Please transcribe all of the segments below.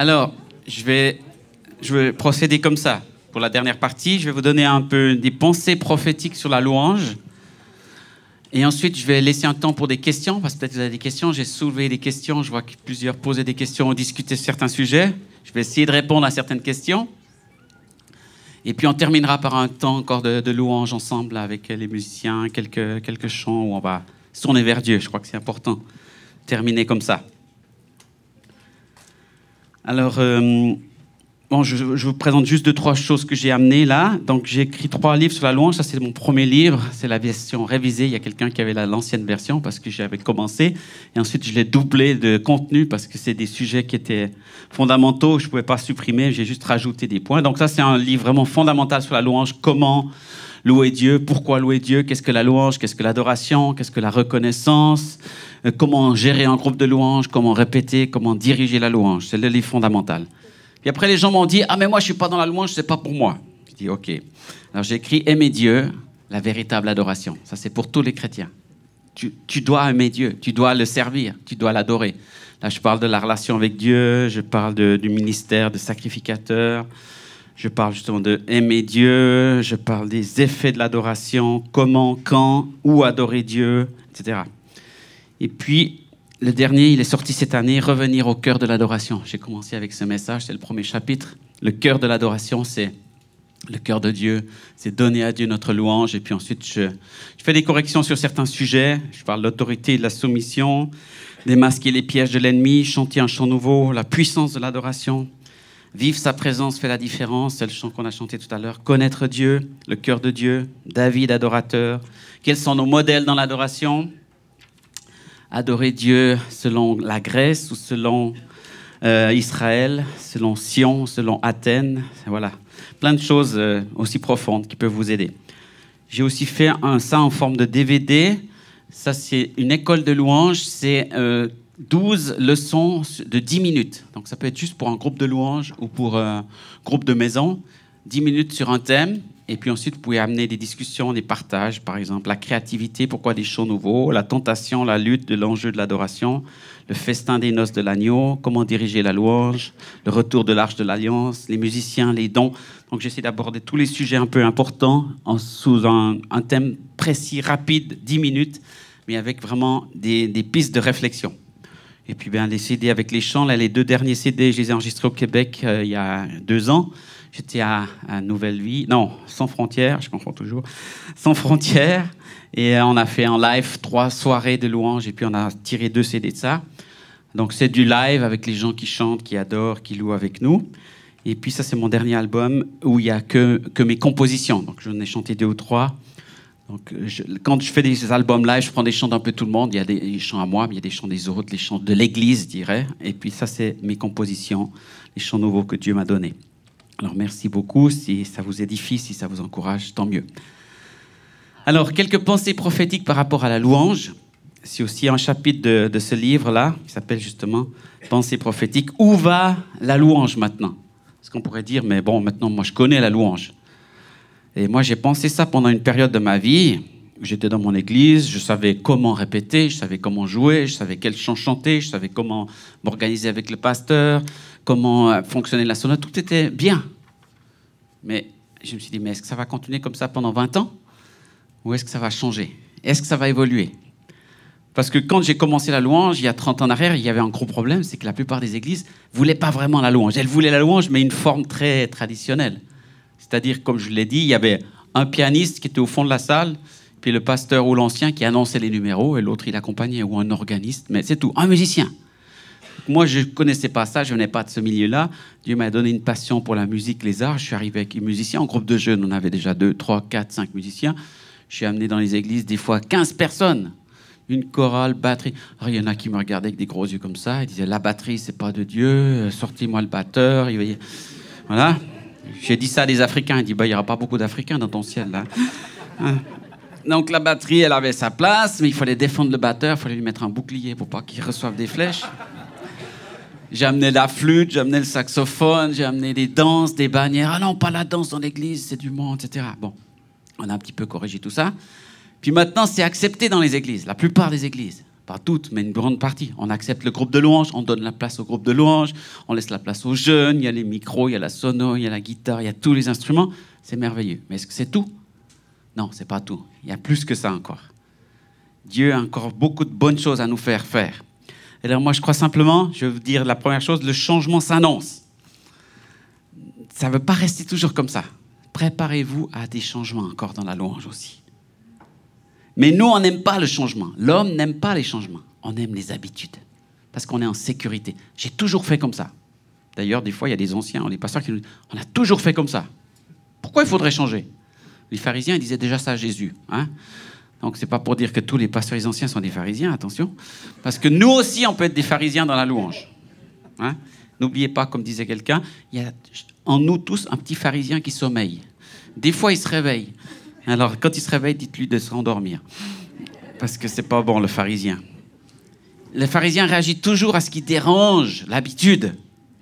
Alors, je vais, procéder comme ça. Pour la dernière partie, je vais vous donner un peu des pensées prophétiques sur la louange. Et ensuite, je vais laisser un temps pour des questions, parce que peut-être vous avez des questions. J'ai soulevé des questions. Je vois que plusieurs posaient des questions, discutaient certains sujets. Je vais essayer de répondre à certaines questions. Et puis on terminera par un temps encore de, louange ensemble avec les musiciens, quelques, quelques chants où on va se tourner vers Dieu. Je crois que c'est important. Terminer comme ça. Alors, euh, Bon, je, vous présente juste deux, trois choses que j'ai amenées là. Donc, j'ai écrit trois livres sur la louange. Ça, c'est mon premier livre. C'est la version révisée. Il y a quelqu'un qui avait l'ancienne version parce que j'avais commencé. Et ensuite, je l'ai doublé de contenu parce que c'est des sujets qui étaient fondamentaux. Je ne pouvais pas supprimer. J'ai juste rajouté des points. Donc, ça, c'est un livre vraiment fondamental sur la louange. Comment louer Dieu? Pourquoi louer Dieu? Qu'est-ce que la louange? Qu'est-ce que l'adoration? Qu'est-ce que la reconnaissance? Comment gérer un groupe de louange Comment répéter Comment diriger la louange C'est le livre fondamental. Et après, les gens m'ont dit Ah, mais moi, je suis pas dans la louange, c'est pas pour moi. Je dis Ok. Alors, j'ai écrit Aimer Dieu, la véritable adoration. Ça, c'est pour tous les chrétiens. Tu, dois aimer Dieu, tu dois le servir, tu dois l'adorer. Là, je parle de la relation avec Dieu, je parle du ministère de sacrificateur, je parle justement de aimer Dieu, je parle des effets de l'adoration, comment, quand, où adorer Dieu, etc. Et puis, le dernier, il est sorti cette année, Revenir au cœur de l'adoration. J'ai commencé avec ce message, c'est le premier chapitre. Le cœur de l'adoration, c'est le cœur de Dieu, c'est donner à Dieu notre louange. Et puis ensuite, je, fais des corrections sur certains sujets. Je parle de l'autorité et de la soumission, démasquer les pièges de l'ennemi, chanter un chant nouveau, la puissance de l'adoration. Vivre sa présence fait la différence, c'est le chant qu'on a chanté tout à l'heure. Connaître Dieu, le cœur de Dieu, David adorateur. Quels sont nos modèles dans l'adoration? Adorer Dieu selon la Grèce ou selon euh, Israël, selon Sion, selon Athènes. Voilà, plein de choses euh, aussi profondes qui peuvent vous aider. J'ai aussi fait un, ça en forme de DVD. Ça, c'est une école de louanges. C'est 12 euh, leçons de 10 minutes. Donc, ça peut être juste pour un groupe de louanges ou pour un groupe de maison. 10 minutes sur un thème. Et puis ensuite, vous pouvez amener des discussions, des partages, par exemple, la créativité, pourquoi des chants nouveaux, la tentation, la lutte de l'enjeu de l'adoration, le festin des noces de l'agneau, comment diriger la louange, le retour de l'arche de l'alliance, les musiciens, les dons. Donc j'essaie d'aborder tous les sujets un peu importants en, sous un, thème précis, rapide, 10 minutes, mais avec vraiment des, pistes de réflexion. Et puis bien, les CD avec les chants, là, les deux derniers CD, je les ai enregistrés au Québec euh, il y a deux ans. J'étais à, Nouvelle Vie, non, Sans Frontières, je confonds toujours, Sans Frontières. Et on a fait en live trois soirées de louanges et puis on a tiré deux CD de ça. Donc c'est du live avec les gens qui chantent, qui adorent, qui louent avec nous. Et puis ça c'est mon dernier album où il n'y a que, mes compositions. Donc j'en ai chanté deux ou trois. Donc, quand je fais des albums live, je prends des chants d'un peu tout le monde. Il y a des chants à moi, mais il y a des chants des autres, les chants de l'Église, je dirais. Et puis ça, c'est mes compositions, les chants nouveaux que Dieu m'a donnés. Alors merci beaucoup. Si ça vous édifie, si ça vous encourage, tant mieux. Alors, quelques pensées prophétiques par rapport à la louange. C'est aussi un chapitre de, ce livre-là, qui s'appelle justement Pensées prophétiques. Où va la louange maintenant? Parce qu'on pourrait dire, mais bon, maintenant, moi, je connais la louange. Et moi, j'ai pensé ça pendant une période de ma vie. J'étais dans mon église, je savais comment répéter, je savais comment jouer, je savais quel chant chanter, je savais comment m'organiser avec le pasteur, comment euh, fonctionnait la sonate, tout était bien. Mais je me suis dit, mais est-ce que ça va continuer comme ça pendant 20 ans Ou est-ce que ça va changer? Est-ce que ça va évoluer? Parce que quand j'ai commencé la louange, il y a 30 ans en arrière, il y avait un gros problème, c'est que la plupart des églises ne voulaient pas vraiment la louange. Elles voulaient la louange, mais une forme très traditionnelle. C'est-à-dire, comme je l'ai dit, il y avait un pianiste qui était au fond de la salle, puis le pasteur ou l'ancien qui annonçait les numéros, et l'autre il accompagnait, ou un organiste, mais c'est tout, un musicien. Moi, je ne connaissais pas ça, je venais pas de ce milieu-là. Dieu m'a donné une passion pour la musique, les arts. Je suis arrivé avec les musiciens. En groupe de jeunes, on avait déjà 2, 3, 4, 5 musiciens. Je suis amené dans les églises des fois 15 personnes. Une chorale, batterie. Alors, il y en a qui me regardaient avec des gros yeux comme ça. Ils disaient La batterie, c'est pas de Dieu. Sortez-moi le batteur. Voilà. J'ai dit ça à des Africains. Ils disent bah, Il n'y aura pas beaucoup d'Africains dans ton ciel, là. Hein? Donc la batterie, elle avait sa place, mais il fallait défendre le batteur, il fallait lui mettre un bouclier pour pas qu'il reçoive des flèches. J'ai amené la flûte, j'ai amené le saxophone, j'ai amené des danses, des bannières. Ah non, pas la danse dans l'église, c'est du monde, etc. Bon, on a un petit peu corrigé tout ça. Puis maintenant, c'est accepté dans les églises, la plupart des églises. pas toutes, mais une grande partie. On accepte le groupe de louange, on donne la place au groupe de louange, on laisse la place aux jeunes, il y a les micros, il y a la sono, il y a la guitare, il y a tous les instruments. C'est merveilleux. Mais est-ce que c'est tout? Non, c'est pas tout. Il y a plus que ça encore. Dieu a encore beaucoup de bonnes choses à nous faire faire. Alors moi, je crois simplement, je vais vous dire la première chose, le changement s'annonce. Ça ne veut pas rester toujours comme ça. Préparez-vous à des changements encore dans la louange aussi. Mais nous, on n'aime pas le changement. L'homme n'aime pas les changements. On aime les habitudes. Parce qu'on est en sécurité. J'ai toujours fait comme ça. D'ailleurs, des fois, il y a des anciens, des pasteurs qui nous disent On a toujours fait comme ça. Pourquoi il faudrait changer? Les pharisiens disaient déjà ça à Jésus. Hein donc, ce n'est pas pour dire que tous les pasteurs anciens sont des pharisiens, attention. Parce que nous aussi, on peut être des pharisiens dans la louange. Hein? N'oubliez pas, comme disait quelqu'un, il y a en nous tous un petit pharisien qui sommeille. Des fois, il se réveille. Alors, quand il se réveille, dites-lui de se rendormir. Parce que c'est pas bon, le pharisien. Le pharisien réagit toujours à ce qui dérange l'habitude,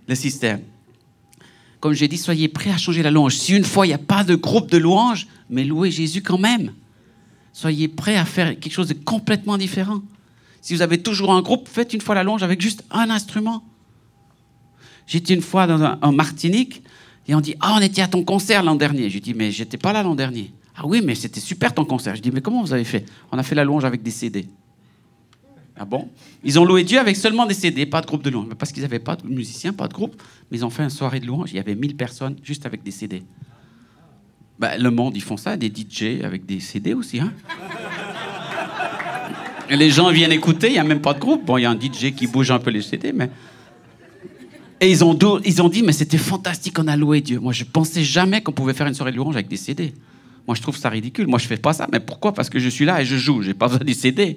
le système. Comme j'ai dit, soyez prêts à changer la louange. Si une fois, il n'y a pas de groupe de louange, mais louez Jésus quand même. Soyez prêts à faire quelque chose de complètement différent. Si vous avez toujours un groupe, faites une fois la louange avec juste un instrument. J'étais une fois dans en Martinique et on dit Ah, on était à ton concert l'an dernier. Je dis Mais j'étais pas là l'an dernier. Ah oui, mais c'était super ton concert. Je dis, mais comment vous avez fait? On a fait la louange avec des CD. Ah bon? Ils ont loué Dieu avec seulement des CD, pas de groupe de louange. Parce qu'ils n'avaient pas de musiciens, pas de groupe. Mais ils ont fait une soirée de louange. Il y avait 1000 personnes juste avec des CD. Ben, le monde, ils font ça, des DJ avec des CD aussi. Hein les gens viennent écouter, il n'y a même pas de groupe. Bon, il y a un DJ qui bouge un peu les CD, mais. Et ils ont, dit, mais c'était fantastique, on a loué Dieu. Moi, je pensais jamais qu'on pouvait faire une soirée de louange avec des CD. Moi, je trouve ça ridicule. Moi, je fais pas ça. Mais pourquoi? Parce que je suis là et je joue. J'ai pas besoin des CD.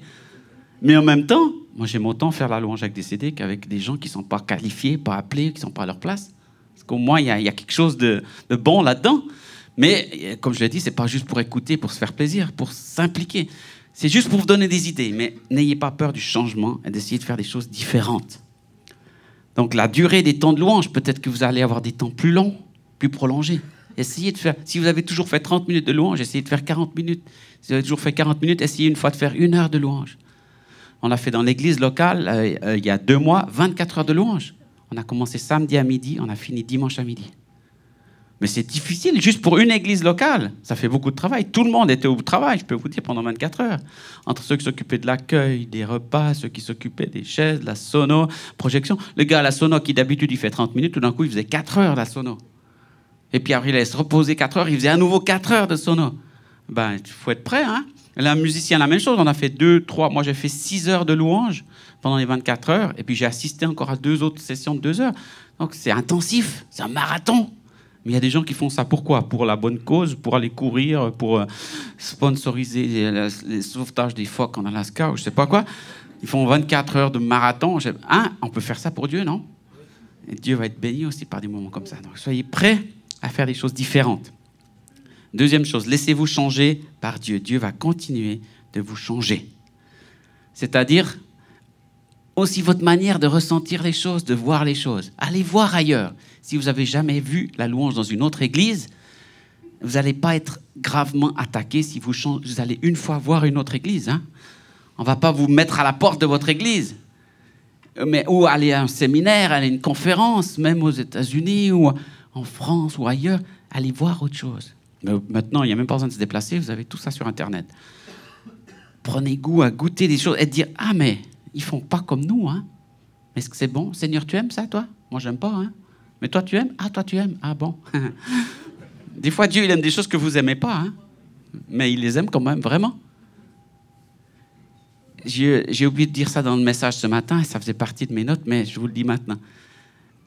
Mais en même temps, moi, j'aime autant faire la louange avec des CD qu'avec des gens qui sont pas qualifiés, pas appelés, qui sont pas à leur place. Parce qu'au moins, il y, a quelque chose de, bon là-dedans. Mais comme je l'ai dit, c'est pas juste pour écouter, pour se faire plaisir, pour s'impliquer. C'est juste pour vous donner des idées. Mais n'ayez pas peur du changement et d'essayer de faire des choses différentes. Donc, la durée des temps de louange, peut-être que vous allez avoir des temps plus longs, plus prolongés. Essayez de faire. Si vous avez toujours fait 30 minutes de louange, essayez de faire 40 minutes. Si vous avez toujours fait 40 minutes, essayez une fois de faire une heure de louange. On a fait dans l'église locale, euh, euh, il y a deux mois, 24 heures de louange. On a commencé samedi à midi, on a fini dimanche à midi. Mais c'est difficile, juste pour une église locale. Ça fait beaucoup de travail. Tout le monde était au travail, je peux vous dire, pendant 24 heures. Entre ceux qui s'occupaient de l'accueil, des repas, ceux qui s'occupaient des chaises, de la sono, projection. Le gars à la sono, qui d'habitude il fait 30 minutes, tout d'un coup il faisait 4 heures la sono. Et puis après, il allait se reposer 4 heures, il faisait à nouveau 4 heures de sono. Ben, il faut être prêt, hein. La musicien, la même chose. On a fait 2, 3, moi j'ai fait 6 heures de louange pendant les 24 heures, et puis j'ai assisté encore à deux autres sessions de 2 heures. Donc c'est intensif, c'est un marathon. Mais il y a des gens qui font ça pourquoi? Pour la bonne cause, pour aller courir, pour euh, sponsoriser les, sauvetages des phoques en Alaska ou je sais pas quoi. Ils font 24 heures de marathon. Hein? On peut faire ça pour Dieu, non? Dieu va être béni aussi par des moments comme ça. Donc soyez prêts à faire des choses différentes. Deuxième chose, laissez-vous changer par Dieu. Dieu va continuer de vous changer. C'est-à-dire aussi votre manière de ressentir les choses, de voir les choses. Allez voir ailleurs. Si vous n'avez jamais vu la louange dans une autre église, vous n'allez pas être gravement attaqué si vous, vous, allez une fois voir une autre église. Hein. On ne va pas vous mettre à la porte de votre église. Mais, ou aller à un séminaire, aller à une conférence, même aux États-Unis, ou en France ou ailleurs, allez voir autre chose. Maintenant, il n'y a même pas besoin de se déplacer, vous avez tout ça sur Internet. Prenez goût à goûter des choses et dire Ah, mais ils font pas comme nous. Hein. Est-ce que c'est bon? Seigneur, tu aimes ça, toi? Moi, j'aime pas. Hein. Mais toi, tu aimes? Ah, toi, tu aimes? Ah, bon. des fois, Dieu, il aime des choses que vous aimez pas. Hein. Mais il les aime quand même, vraiment. J'ai oublié de dire ça dans le message ce matin, ça faisait partie de mes notes, mais je vous le dis maintenant.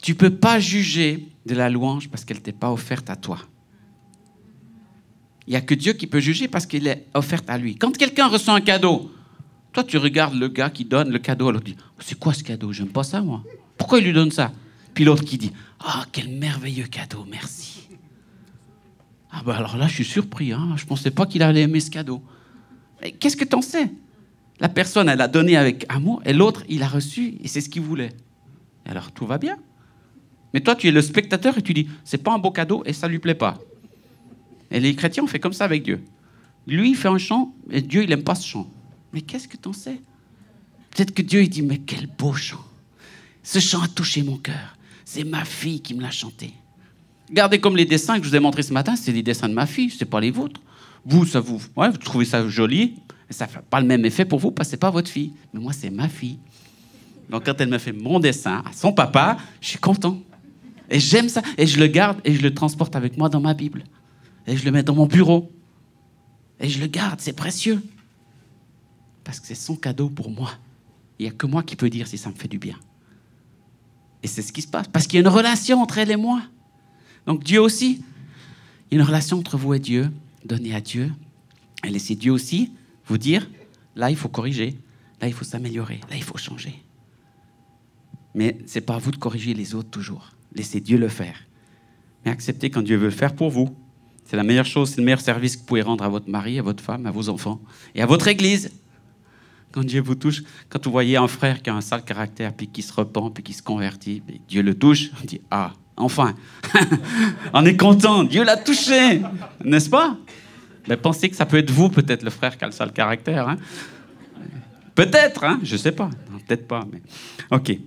Tu peux pas juger de la louange parce qu'elle t'est pas offerte à toi. Il n'y a que Dieu qui peut juger parce qu'il est offerte à lui. Quand quelqu'un reçoit un cadeau, toi tu regardes le gars qui donne le cadeau, alors tu dis C'est quoi ce cadeau? J'aime pas ça, moi. Pourquoi il lui donne ça? Puis l'autre qui dit Ah, quel merveilleux cadeau, merci. Ah, ben alors là, je suis surpris. Hein. Je ne pensais pas qu'il allait aimer ce cadeau. Mais qu'est-ce que tu en sais? La personne, elle a donné avec amour, et l'autre, il a reçu, et c'est ce qu'il voulait. alors tout va bien. Mais toi, tu es le spectateur et tu dis, c'est pas un beau cadeau et ça lui plaît pas. Et les chrétiens, on fait comme ça avec Dieu. Lui, il fait un chant et Dieu, il n'aime pas ce chant. Mais qu'est-ce que tu en sais? Peut-être que Dieu il dit, mais quel beau chant. Ce chant a touché mon cœur. C'est ma fille qui me l'a chanté. Regardez comme les dessins que je vous ai montrés ce matin, c'est les dessins de ma fille, c'est pas les vôtres. Vous, ça vous, ouais, vous trouvez ça joli, mais ça fait pas le même effet pour vous parce que c'est pas votre fille. Mais moi, c'est ma fille. Donc quand elle me fait mon dessin à son papa, je suis content. Et j'aime ça. Et je le garde et je le transporte avec moi dans ma Bible. Et je le mets dans mon bureau. Et je le garde, c'est précieux. Parce que c'est son cadeau pour moi. Il n'y a que moi qui peux dire si ça me fait du bien. Et c'est ce qui se passe. Parce qu'il y a une relation entre elle et moi. Donc Dieu aussi. Il y a une relation entre vous et Dieu. Donnez à Dieu. Et laissez Dieu aussi vous dire, là, il faut corriger. Là, il faut s'améliorer. Là, il faut changer. Mais ce n'est pas à vous de corriger les autres toujours. Laissez Dieu le faire. Mais acceptez quand Dieu veut le faire pour vous. C'est la meilleure chose, c'est le meilleur service que vous pouvez rendre à votre mari, à votre femme, à vos enfants et à votre église. Quand Dieu vous touche, quand vous voyez un frère qui a un sale caractère, puis qui se repent, puis qui se convertit, Dieu le touche, on dit Ah, enfin, on est content, Dieu l'a touché, n'est-ce pas? Mais pensez que ça peut être vous, peut-être, le frère qui a le sale caractère. Hein? Peut-être, hein? Je ne sais pas. Peut-être pas, mais. Ok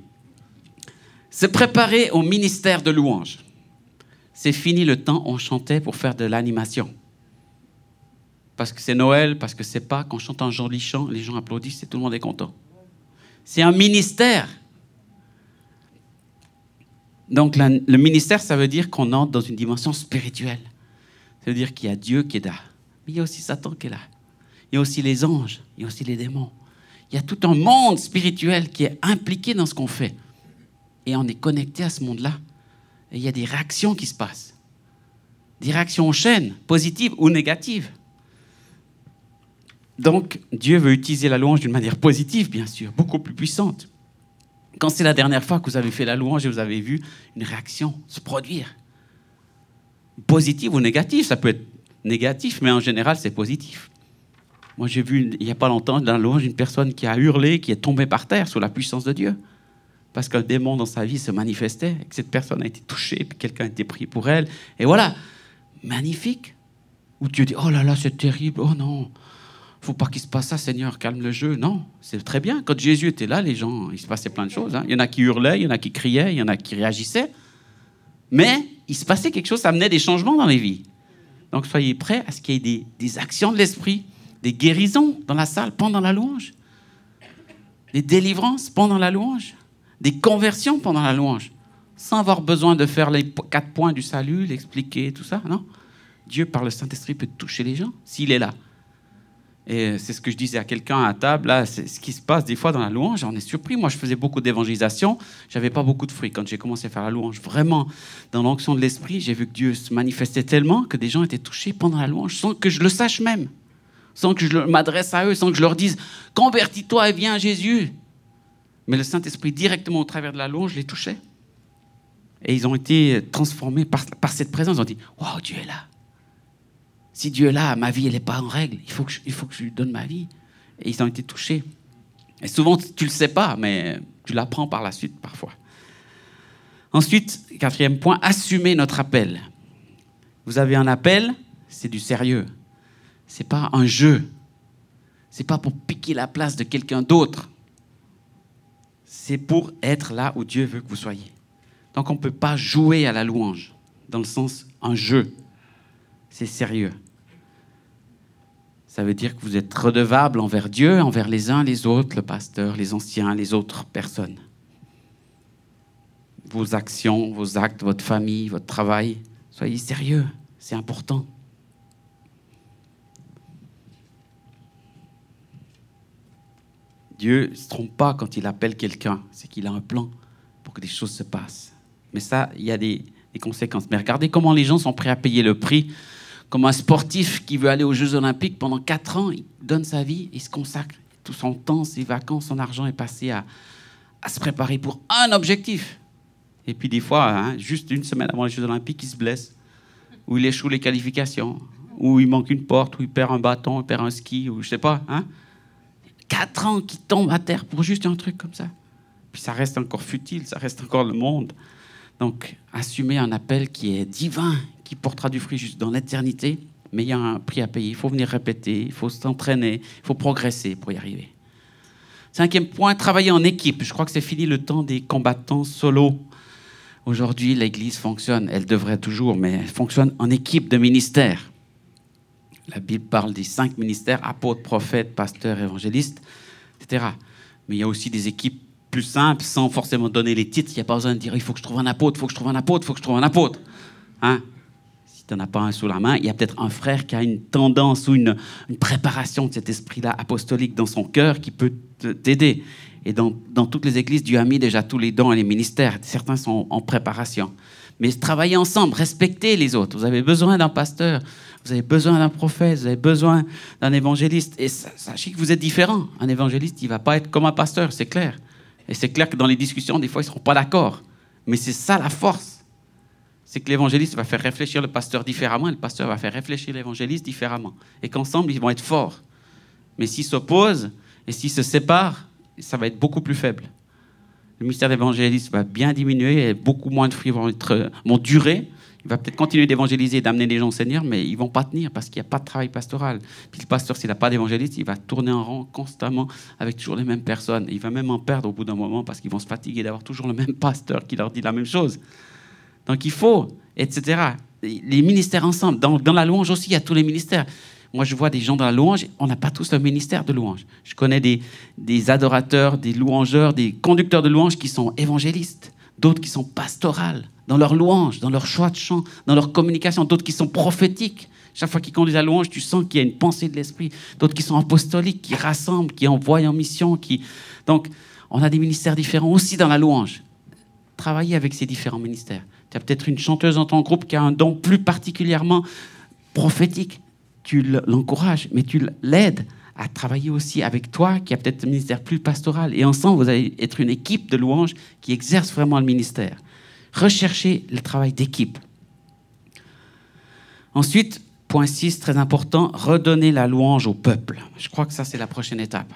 se préparer au ministère de louange. C'est fini le temps on chantait pour faire de l'animation. Parce que c'est Noël, parce que c'est pas qu'on chante un joli chant, les gens applaudissent et tout le monde est content. C'est un ministère. Donc le ministère, ça veut dire qu'on entre dans une dimension spirituelle. Ça veut dire qu'il y a Dieu qui est là. Mais il y a aussi Satan qui est là. Il y a aussi les anges, il y a aussi les démons. Il y a tout un monde spirituel qui est impliqué dans ce qu'on fait et on est connecté à ce monde-là. Et il y a des réactions qui se passent. Des réactions en chaîne, positives ou négatives. Donc, Dieu veut utiliser la louange d'une manière positive, bien sûr, beaucoup plus puissante. Quand c'est la dernière fois que vous avez fait la louange et vous avez vu une réaction se produire, positive ou négative, ça peut être négatif, mais en général, c'est positif. Moi, j'ai vu il n'y a pas longtemps dans la louange une personne qui a hurlé, qui est tombée par terre sous la puissance de Dieu parce qu'un démon dans sa vie se manifestait, et que cette personne a été touchée, puis quelqu'un a été pris pour elle. Et voilà, magnifique. Ou Dieu dit, oh là là, c'est terrible, oh non, faut pas qu'il se passe ça, Seigneur, calme le jeu. Non, c'est très bien. Quand Jésus était là, les gens, il se passait plein de choses. Hein. Il y en a qui hurlaient, il y en a qui criaient, il y en a qui réagissaient. Mais il se passait quelque chose, ça amenait des changements dans les vies. Donc soyez prêts à ce qu'il y ait des, des actions de l'esprit, des guérisons dans la salle pendant la louange, des délivrances pendant la louange des conversions pendant la louange, sans avoir besoin de faire les quatre points du salut, l'expliquer, tout ça, non Dieu, par le Saint-Esprit, peut toucher les gens s'il est là. Et c'est ce que je disais à quelqu'un à table, là, c'est ce qui se passe des fois dans la louange, j'en ai surpris. Moi, je faisais beaucoup d'évangélisation, j'avais pas beaucoup de fruits. Quand j'ai commencé à faire la louange, vraiment, dans l'onction de l'Esprit, j'ai vu que Dieu se manifestait tellement que des gens étaient touchés pendant la louange, sans que je le sache même, sans que je m'adresse à eux, sans que je leur dise, convertis-toi et viens à Jésus. Mais le Saint-Esprit, directement au travers de la louange, les touchait. Et ils ont été transformés par, cette présence. Ils ont dit Waouh, Dieu est là. Si Dieu est là, ma vie, elle n'est pas en règle. Il faut, que je, lui donne ma vie. Et ils ont été touchés. Et souvent, tu ne le sais pas, mais tu l'apprends par la suite parfois. Ensuite, quatrième point, assumer notre appel. Vous avez un appel, c'est du sérieux. C'est pas un jeu. C'est pas pour piquer la place de quelqu'un d'autre c'est pour être là où Dieu veut que vous soyez. Donc on ne peut pas jouer à la louange, dans le sens un jeu. C'est sérieux. Ça veut dire que vous êtes redevable envers Dieu, envers les uns, les autres, le pasteur, les anciens, les autres personnes. Vos actions, vos actes, votre famille, votre travail, soyez sérieux, c'est important. Dieu ne se trompe pas quand il appelle quelqu'un, c'est qu'il a un plan pour que des choses se passent. Mais ça, il y a des, conséquences. Mais regardez comment les gens sont prêts à payer le prix. Comme un sportif qui veut aller aux Jeux Olympiques pendant quatre ans, il donne sa vie, il se consacre. Tout son temps, ses vacances, son argent est passé à, se préparer pour un objectif. Et puis des fois, hein, juste une semaine avant les Jeux Olympiques, il se blesse, ou il échoue les qualifications, ou il manque une porte, ou il perd un bâton, il perd un ski, ou je sais pas. Hein Quatre ans qui tombent à terre pour juste un truc comme ça. Puis ça reste encore futile, ça reste encore le monde. Donc, assumer un appel qui est divin, qui portera du fruit juste dans l'éternité, mais il y a un prix à payer. Il faut venir répéter, il faut s'entraîner, il faut progresser pour y arriver. Cinquième point, travailler en équipe. Je crois que c'est fini le temps des combattants solo. Aujourd'hui, l'Église fonctionne, elle devrait toujours, mais elle fonctionne en équipe de ministères. La Bible parle des cinq ministères, apôtres, prophètes, pasteurs, évangélistes, etc. Mais il y a aussi des équipes plus simples, sans forcément donner les titres. Il n'y a pas besoin de dire il faut que je trouve un apôtre, il faut que je trouve un apôtre, il faut que je trouve un apôtre. Hein? Si tu n'en as pas un sous la main, il y a peut-être un frère qui a une tendance ou une, préparation de cet esprit-là apostolique dans son cœur qui peut t'aider. Et dans, toutes les églises, Dieu a mis déjà tous les dons et les ministères. Certains sont en préparation. Mais travaillez ensemble, respectez les autres. Vous avez besoin d'un pasteur, vous avez besoin d'un prophète, vous avez besoin d'un évangéliste. Et sachez que vous êtes différents. Un évangéliste, il ne va pas être comme un pasteur, c'est clair. Et c'est clair que dans les discussions, des fois, ils ne seront pas d'accord. Mais c'est ça la force c'est que l'évangéliste va faire réfléchir le pasteur différemment et le pasteur va faire réfléchir l'évangéliste différemment. Et qu'ensemble, ils vont être forts. Mais s'ils s'opposent et s'ils se séparent, ça va être beaucoup plus faible. Le ministère d'évangéliste va bien diminuer et beaucoup moins de fruits vont, être, vont durer. Il va peut-être continuer d'évangéliser, d'amener des gens au Seigneur, mais ils vont pas tenir parce qu'il n'y a pas de travail pastoral. Puis le pasteur, s'il n'a pas d'évangéliste, il va tourner en rang constamment avec toujours les mêmes personnes. Il va même en perdre au bout d'un moment parce qu'ils vont se fatiguer d'avoir toujours le même pasteur qui leur dit la même chose. Donc il faut, etc. Les ministères ensemble. Dans, la louange aussi, il y a tous les ministères. Moi, je vois des gens dans la louange, on n'a pas tous le ministère de louange. Je connais des, adorateurs, des louangeurs, des conducteurs de louange qui sont évangélistes, d'autres qui sont pastorales dans leur louange, dans leur choix de chant, dans leur communication, d'autres qui sont prophétiques. Chaque fois qu'ils conduisent la louange, tu sens qu'il y a une pensée de l'esprit. D'autres qui sont apostoliques, qui rassemblent, qui envoient en mission. Donc, on a des ministères différents aussi dans la louange. Travailler avec ces différents ministères. Tu as peut-être une chanteuse dans ton groupe qui a un don plus particulièrement prophétique. Tu l'encourages, mais tu l'aides à travailler aussi avec toi, qui a peut-être un ministère plus pastoral. Et ensemble, vous allez être une équipe de louanges qui exerce vraiment le ministère. Recherchez le travail d'équipe. Ensuite, point 6, très important, redonner la louange au peuple. Je crois que ça, c'est la prochaine étape.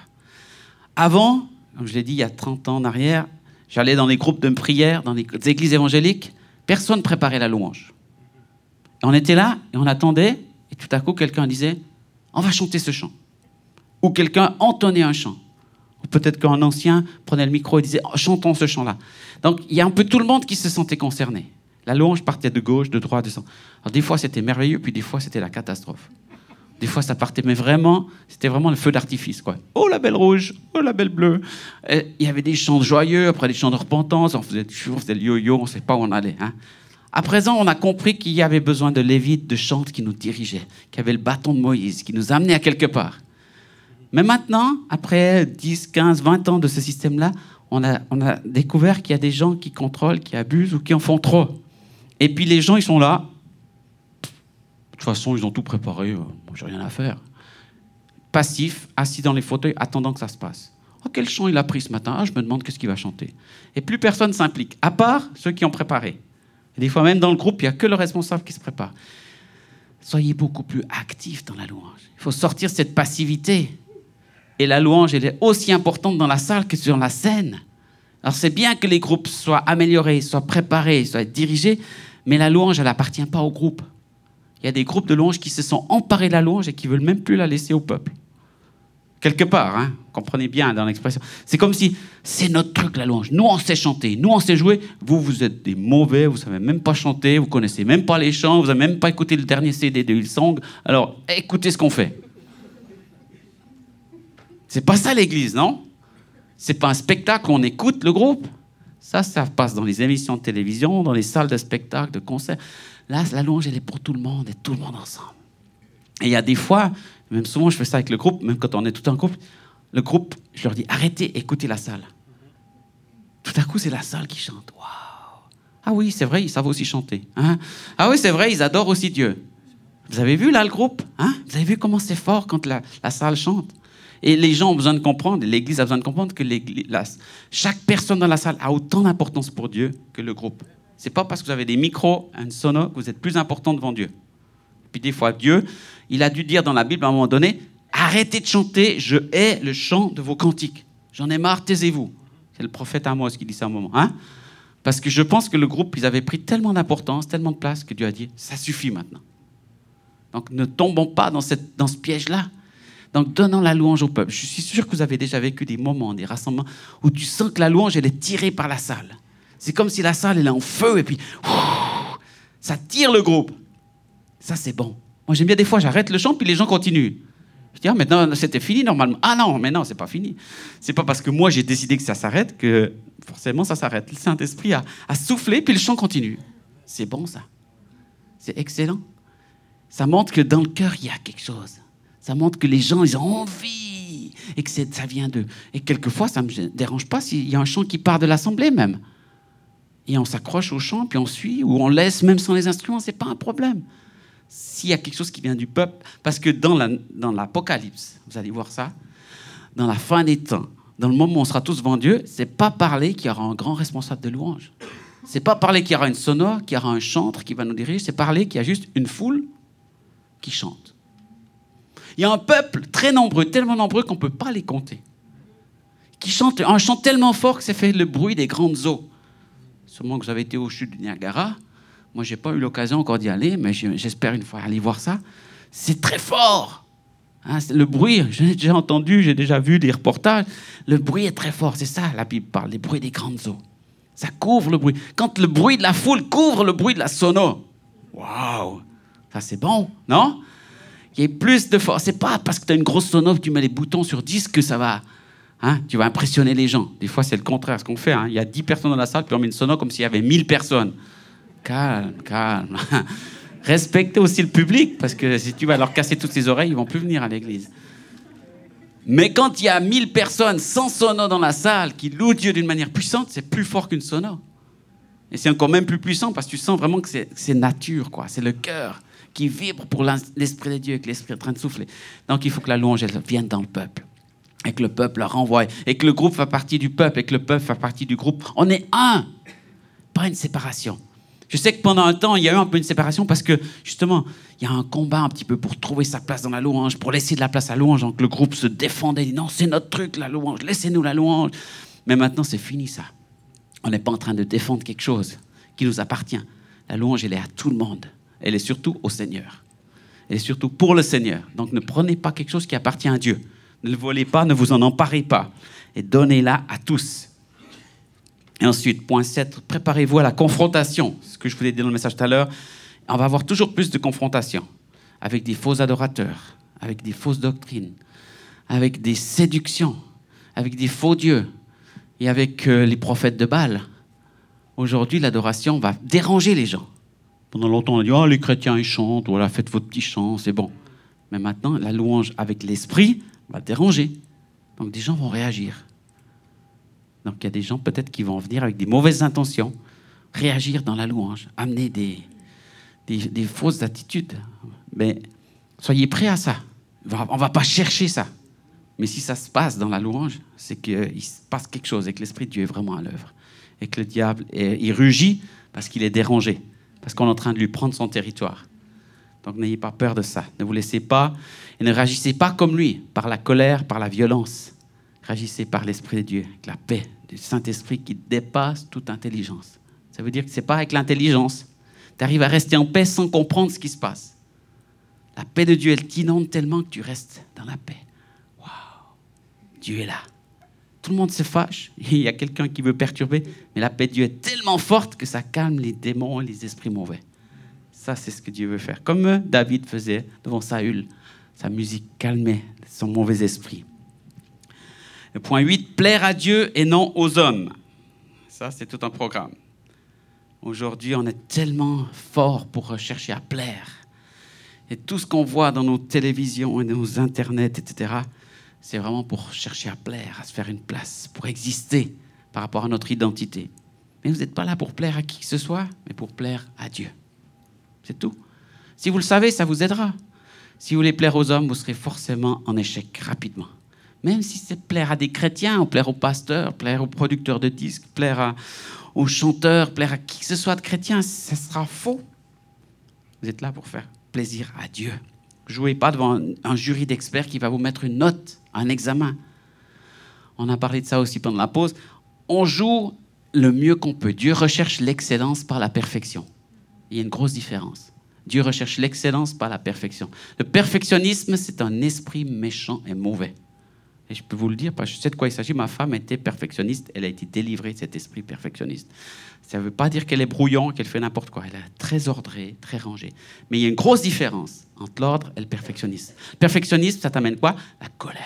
Avant, comme je l'ai dit il y a 30 ans en arrière, j'allais dans les groupes de prière, dans les églises évangéliques, Personne préparait la louange. on était là et on attendait, et tout à coup, quelqu'un disait On va chanter ce chant. Ou quelqu'un entonnait un chant. Ou peut-être qu'un ancien prenait le micro et disait Chantons ce chant-là. Donc il y a un peu tout le monde qui se sentait concerné. La louange partait de gauche, de droite, de centre. Alors des fois c'était merveilleux, puis des fois c'était la catastrophe. Des fois, ça partait, mais vraiment, c'était vraiment le feu d'artifice, quoi. Oh, la belle rouge, oh, la belle bleue. il y avait des chants joyeux, après des chants de repentance, on faisait toujours, c'était le yo-yo, on ne sait pas où on allait. Hein. À présent, on a compris qu'il y avait besoin de lévites, de chantes qui nous dirigeaient, qui avaient le bâton de Moïse, qui nous amenaient à quelque part. Mais maintenant, après 10, 15, 20 ans de ce système-là, on a, on a découvert qu'il y a des gens qui contrôlent, qui abusent ou qui en font trop. Et puis les gens, ils sont là, toute façon, ils ont tout préparé, euh, moi j'ai rien à faire. Passif, assis dans les fauteuils, attendant que ça se passe. Oh, quel chant il a pris ce matin ah, Je me demande qu'est-ce qu'il va chanter. Et plus personne s'implique, à part ceux qui ont préparé. des fois, même dans le groupe, il n'y a que le responsable qui se prépare. Soyez beaucoup plus actifs dans la louange. Il faut sortir cette passivité. Et la louange, elle est aussi importante dans la salle que sur la scène. Alors c'est bien que les groupes soient améliorés, soient préparés, soient dirigés, mais la louange, elle n'appartient pas au groupe. Il y a des groupes de louanges qui se sont emparés de la louange et qui veulent même plus la laisser au peuple. Quelque part, hein, comprenez bien dans l'expression. C'est comme si c'est notre truc la louange. Nous on sait chanter, nous on sait jouer. Vous vous êtes des mauvais, vous savez même pas chanter, vous connaissez même pas les chants, vous avez même pas écouté le dernier CD de Hillsong. Alors écoutez ce qu'on fait. C'est pas ça l'Église, non? C'est pas un spectacle on écoute le groupe? Ça, ça passe dans les émissions de télévision, dans les salles de spectacle, de concerts. Là, la louange, elle est pour tout le monde et tout le monde ensemble. Et il y a des fois, même souvent, je fais ça avec le groupe, même quand on est tout en groupe, le groupe, je leur dis arrêtez, écoutez la salle. Tout à coup, c'est la salle qui chante. Waouh Ah oui, c'est vrai, ils savent aussi chanter. Hein ah oui, c'est vrai, ils adorent aussi Dieu. Vous avez vu là le groupe hein? Vous avez vu comment c'est fort quand la, salle chante? Et les gens ont besoin de comprendre, l'Église a besoin de comprendre que chaque personne dans la salle a autant d'importance pour Dieu que le groupe c'est pas parce que vous avez des micros, un sono, que vous êtes plus important devant Dieu. Puis des fois, Dieu, il a dû dire dans la Bible à un moment donné, arrêtez de chanter, je hais le chant de vos cantiques. J'en ai marre, taisez-vous. C'est le prophète Amos qui dit ça à un moment. Hein parce que je pense que le groupe, ils avaient pris tellement d'importance, tellement de place, que Dieu a dit, ça suffit maintenant. Donc ne tombons pas dans, cette, dans ce piège-là. Donc, donnons la louange au peuple. Je suis sûr que vous avez déjà vécu des moments, des rassemblements où tu sens que la louange, elle est tirée par la salle. C'est comme si la salle, elle est en feu et puis ça tire le groupe. Ça, c'est bon. Moi, j'aime bien des fois, j'arrête le chant puis les gens continuent. Je dis, ah, maintenant, c'était fini normalement. Ah non, mais non, c'est pas fini. C'est pas parce que moi, j'ai décidé que ça s'arrête que forcément, ça s'arrête. Le Saint-Esprit a, a soufflé puis le chant continue. C'est bon, ça. C'est excellent. Ça montre que dans le cœur, il y a quelque chose. Ça montre que les gens, ils ont envie et que ça vient d'eux. Et quelquefois, ça ne me dérange pas s'il y a un chant qui part de l'assemblée même. Et on s'accroche au chant, puis on suit, ou on laisse même sans les instruments, c'est pas un problème. S'il y a quelque chose qui vient du peuple, parce que dans l'Apocalypse, vous allez voir ça, dans la fin des temps, dans le moment où on sera tous devant Dieu, c'est pas parler qu'il y aura un grand responsable de louange. C'est pas parler qu'il y aura une sonore, qu'il y aura un chantre qui va nous diriger, c'est parler qu'il y a juste une foule qui chante. Il y a un peuple très nombreux, tellement nombreux qu'on ne peut pas les compter, qui chante un chant tellement fort que ça fait le bruit des grandes eaux. Sûrement que vous avez été au chute du Niagara. Moi, je n'ai pas eu l'occasion encore d'y aller, mais j'espère une fois aller voir ça. C'est très fort. Hein, le bruit, j'ai déjà entendu, j'ai déjà vu des reportages. Le bruit est très fort. C'est ça, la Bible parle, les bruits des grandes eaux. Ça couvre le bruit. Quand le bruit de la foule couvre le bruit de la sono, waouh, ça c'est bon, non? Il y a plus de force. C'est pas parce que tu as une grosse sono que tu mets les boutons sur 10 que ça va. Hein, tu vas impressionner les gens. Des fois, c'est le contraire ce qu'on fait. Hein. Il y a 10 personnes dans la salle, puis on met une sono comme s'il y avait 1000 personnes. Calme, calme. Respectez aussi le public, parce que si tu vas leur casser toutes les oreilles, ils vont plus venir à l'église. Mais quand il y a 1000 personnes sans sono dans la salle qui louent Dieu d'une manière puissante, c'est plus fort qu'une sono. Et c'est encore même plus puissant parce que tu sens vraiment que c'est nature, quoi. C'est le cœur qui vibre pour l'Esprit de Dieu que l'Esprit est en train de souffler. Donc il faut que la louange elle, vienne dans le peuple. Et que le peuple la renvoie. Et que le groupe fasse partie du peuple. Et que le peuple fasse partie du groupe. On est un. Pas une séparation. Je sais que pendant un temps, il y a eu un peu une séparation parce que, justement, il y a un combat un petit peu pour trouver sa place dans la louange, pour laisser de la place à la louange. Donc le groupe se défendait, dit non, c'est notre truc, la louange, laissez-nous la louange. Mais maintenant, c'est fini ça. On n'est pas en train de défendre quelque chose qui nous appartient. La louange, elle est à tout le monde. Elle est surtout au Seigneur. Elle est surtout pour le Seigneur. Donc ne prenez pas quelque chose qui appartient à Dieu. Ne le volez pas, ne vous en emparez pas. Et donnez-la à tous. Et ensuite, point 7, préparez-vous à la confrontation. Ce que je vous ai dit dans le message tout à l'heure. On va avoir toujours plus de confrontations avec des faux adorateurs, avec des fausses doctrines, avec des séductions, avec des faux dieux et avec euh, les prophètes de Baal. Aujourd'hui, l'adoration va déranger les gens. Pendant longtemps, on a dit Oh, les chrétiens, ils chantent, voilà, faites votre petit chant, c'est bon. Mais maintenant, la louange avec l'esprit va déranger. Donc, des gens vont réagir. Donc, il y a des gens peut-être qui vont venir avec des mauvaises intentions, réagir dans la louange, amener des, des, fausses attitudes. Mais soyez prêts à ça. On ne va pas chercher ça. Mais si ça se passe dans la louange, c'est qu'il se passe quelque chose et que l'Esprit de Dieu est vraiment à l'œuvre. Et que le diable, il rugit parce qu'il est dérangé parce qu'on est en train de lui prendre son territoire. Donc n'ayez pas peur de ça. Ne vous laissez pas et ne réagissez pas comme lui, par la colère, par la violence. Réagissez par l'Esprit de Dieu, avec la paix du Saint-Esprit qui dépasse toute intelligence. Ça veut dire que ce n'est pas avec l'intelligence. Tu arrives à rester en paix sans comprendre ce qui se passe. La paix de Dieu, elle t'inonde tellement que tu restes dans la paix. Waouh Dieu est là. Tout le monde se fâche, il y a quelqu'un qui veut perturber, mais la paix de Dieu est tellement forte que ça calme les démons les esprits mauvais. Ça, c'est ce que Dieu veut faire. Comme David faisait devant Saül, sa musique calmait son mauvais esprit. Point 8, plaire à Dieu et non aux hommes. Ça, c'est tout un programme. Aujourd'hui, on est tellement fort pour rechercher à plaire. Et tout ce qu'on voit dans nos télévisions et nos internets, etc., c'est vraiment pour chercher à plaire, à se faire une place, pour exister par rapport à notre identité. Mais vous n'êtes pas là pour plaire à qui que ce soit, mais pour plaire à Dieu. C'est tout. Si vous le savez, ça vous aidera. Si vous voulez plaire aux hommes, vous serez forcément en échec rapidement. Même si c'est plaire à des chrétiens, ou plaire aux pasteurs, plaire aux producteurs de disques, plaire aux chanteurs, plaire à qui que ce soit de chrétien, ce sera faux. Vous êtes là pour faire plaisir à Dieu. Jouez pas devant un jury d'experts qui va vous mettre une note un examen. On a parlé de ça aussi pendant la pause. On joue le mieux qu'on peut. Dieu recherche l'excellence par la perfection. Il y a une grosse différence. Dieu recherche l'excellence, pas la perfection. Le perfectionnisme, c'est un esprit méchant et mauvais. Et je peux vous le dire, parce que je sais de quoi il s'agit. Ma femme était perfectionniste, elle a été délivrée de cet esprit perfectionniste. Ça ne veut pas dire qu'elle est brouillon, qu'elle fait n'importe quoi. Elle est très ordrée, très rangée. Mais il y a une grosse différence entre l'ordre et le perfectionnisme. Perfectionnisme, ça t'amène quoi? La colère,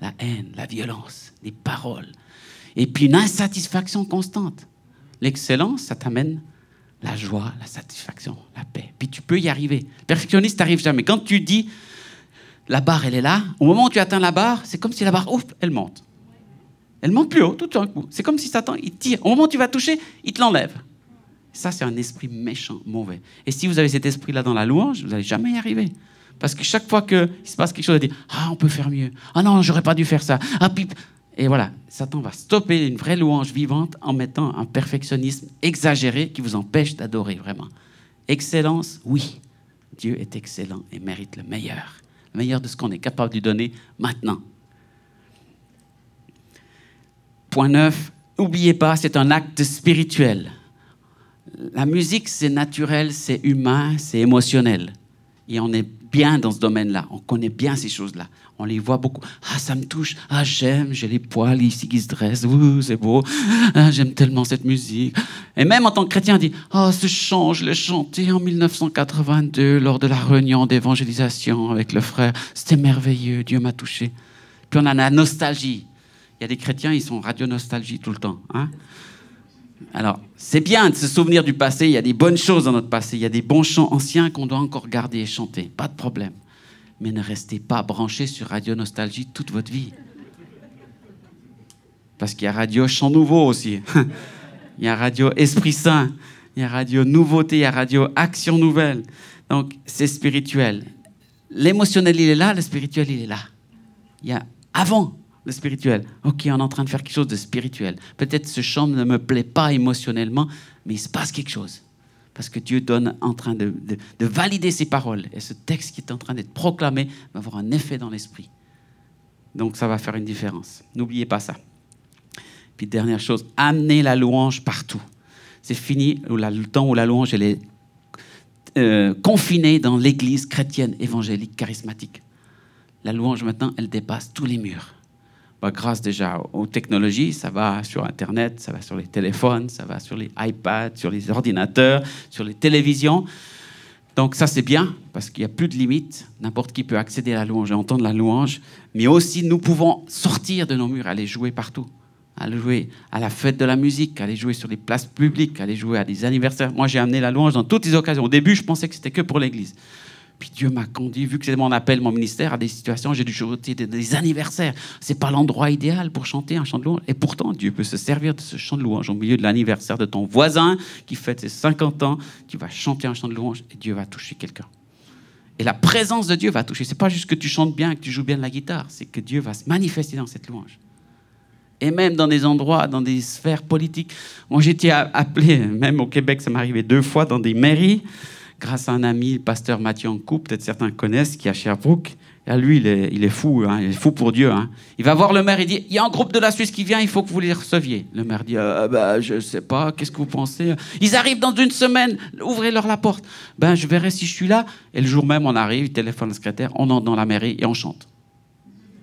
la haine, la violence, les paroles. Et puis une insatisfaction constante. L'excellence, ça t'amène la joie, la satisfaction, la paix. Puis tu peux y arriver. Perfectionniste n'arrive jamais. Quand tu dis la barre, elle est là, au moment où tu atteins la barre, c'est comme si la barre, ouf, elle monte. Elle monte plus haut, tout d'un coup. C'est comme si Satan, il tire. Au moment où tu vas toucher, il te l'enlève. Ça, c'est un esprit méchant, mauvais. Et si vous avez cet esprit-là dans la louange, vous n'allez jamais y arriver. Parce que chaque fois qu'il se passe quelque chose, vous dites Ah, on peut faire mieux. Ah non, j'aurais pas dû faire ça. Ah, puis... Et voilà, Satan va stopper une vraie louange vivante en mettant un perfectionnisme exagéré qui vous empêche d'adorer vraiment. Excellence, oui. Dieu est excellent et mérite le meilleur. Le meilleur de ce qu'on est capable de lui donner maintenant. Point 9, n'oubliez pas, c'est un acte spirituel. La musique, c'est naturel, c'est humain, c'est émotionnel. Et on est bien dans ce domaine-là. On connaît bien ces choses-là. On les voit beaucoup. Ah, ça me touche. Ah, j'aime. J'ai les poils ici qui se dressent. Ouh, c'est beau. Ah, j'aime tellement cette musique. Et même en tant que chrétien, on dit Ah, ce chant, je l'ai chanté en 1982 lors de la réunion d'évangélisation avec le frère. C'était merveilleux. Dieu m'a touché. Puis on a la nostalgie. Il y a des chrétiens, ils sont radio-nostalgie tout le temps. Hein Alors, c'est bien de se souvenir du passé. Il y a des bonnes choses dans notre passé. Il y a des bons chants anciens qu'on doit encore garder et chanter. Pas de problème. Mais ne restez pas branchés sur Radio Nostalgie toute votre vie. Parce qu'il y a Radio Chant Nouveau aussi. il y a Radio Esprit Saint. Il y a Radio Nouveauté. Il y a Radio Action Nouvelle. Donc, c'est spirituel. L'émotionnel, il est là. Le spirituel, il est là. Il y a avant le spirituel. Ok, on est en train de faire quelque chose de spirituel. Peut-être ce chant ne me plaît pas émotionnellement, mais il se passe quelque chose. Parce que Dieu donne en train de, de valider ses paroles. Et ce texte qui est en train d'être proclamé va avoir un effet dans l'esprit. Donc ça va faire une différence. N'oubliez pas ça. Puis dernière chose, amenez la louange partout. C'est fini le temps où la louange elle est euh, confinée dans l'église chrétienne évangélique charismatique. La louange maintenant, elle dépasse tous les murs. Bah, grâce déjà aux technologies, ça va sur Internet, ça va sur les téléphones, ça va sur les iPads, sur les ordinateurs, sur les télévisions. Donc ça c'est bien parce qu'il n'y a plus de limites. N'importe qui peut accéder à la louange et entendre la louange. Mais aussi nous pouvons sortir de nos murs, aller jouer partout. Aller jouer à la fête de la musique, aller jouer sur les places publiques, aller jouer à des anniversaires. Moi j'ai amené la louange dans toutes les occasions. Au début je pensais que c'était que pour l'église. Puis Dieu m'a conduit, vu que c'est mon appel, mon ministère, à des situations, j'ai dû chanter des, anniversaires. C'est pas l'endroit idéal pour chanter un chant de louange. Et pourtant, Dieu peut se servir de ce chant de louange au milieu de l'anniversaire de ton voisin qui fête ses 50 ans. Tu vas chanter un chant de louange et Dieu va toucher quelqu'un. Et la présence de Dieu va toucher. C'est pas juste que tu chantes bien, que tu joues bien de la guitare, c'est que Dieu va se manifester dans cette louange. Et même dans des endroits, dans des sphères politiques. Moi, j'étais appelé, même au Québec, ça arrivé deux fois dans des mairies grâce à un ami, le pasteur Mathieu Ancou, peut-être certains connaissent, qui est à Sherbrooke. Lui, il est, il est fou, hein, il est fou pour Dieu. Hein. Il va voir le maire, il dit Il y a un groupe de la Suisse qui vient, il faut que vous les receviez. Le maire dit euh, bah, Je ne sais pas, qu'est-ce que vous pensez? Ils arrivent dans une semaine, ouvrez-leur la porte. Ben, je verrai si je suis là. Et le jour même, on arrive, il téléphone le secrétaire, on entre dans la mairie et on chante.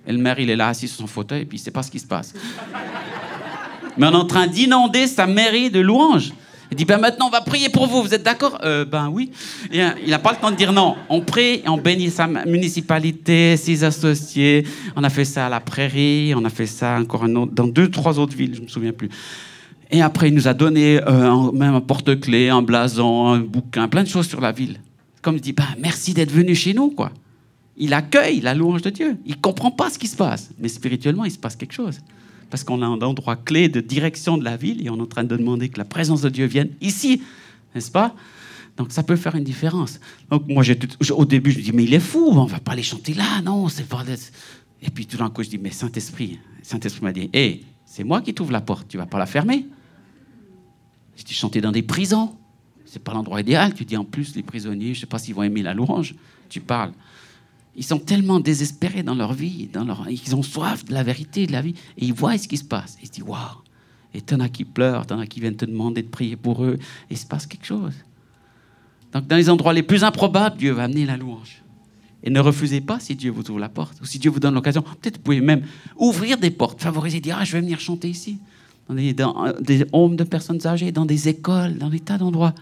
Et le maire, il est là assis sur son fauteuil, et puis il ne sait pas ce qui se passe. Mais on est en train d'inonder sa mairie de louanges. Il dit, ben maintenant, on va prier pour vous. Vous êtes d'accord? Euh, Ben oui. Euh, il n'a pas le temps de dire non. On prie on bénit sa municipalité, ses associés. On a fait ça à la prairie, on a fait ça encore dans deux, trois autres villes, je ne me souviens plus. Et après, il nous a donné euh, même un porte-clés, un blason, un bouquin, plein de choses sur la ville. Comme il dit, ben, merci d'être venu chez nous, quoi. Il accueille la louange de Dieu. Il comprend pas ce qui se passe, mais spirituellement, il se passe quelque chose parce qu'on a un endroit clé de direction de la ville et on est en train de demander que la présence de Dieu vienne ici, n'est-ce pas? Donc ça peut faire une différence. Donc moi, au début, je me dis, mais il est fou, on va pas aller chanter là, non, c'est pas... Et puis tout d'un coup, je dis, mais Saint-Esprit, Saint-Esprit m'a dit, hé, c'est moi qui t'ouvre la porte, tu vas pas la fermer. Je dis, chanter dans des prisons, c'est pas l'endroit idéal. Tu dis, en plus, les prisonniers, je sais pas s'ils vont aimer la louange. Tu parles. Ils sont tellement désespérés dans leur vie, dans leur... ils ont soif de la vérité, de la vie, et ils voient ce qui se passe. Ils se disent, waouh! Et t'en as qui pleurent, t'en as qui viennent te demander de prier pour eux, et il se passe quelque chose. Donc, dans les endroits les plus improbables, Dieu va amener la louange. Et ne refusez pas si Dieu vous ouvre la porte, ou si Dieu vous donne l'occasion. Peut-être vous pouvez même ouvrir des portes, favoriser, dire Ah, je vais venir chanter ici. Dans des, dans des homes de personnes âgées, dans des écoles, dans des tas d'endroits.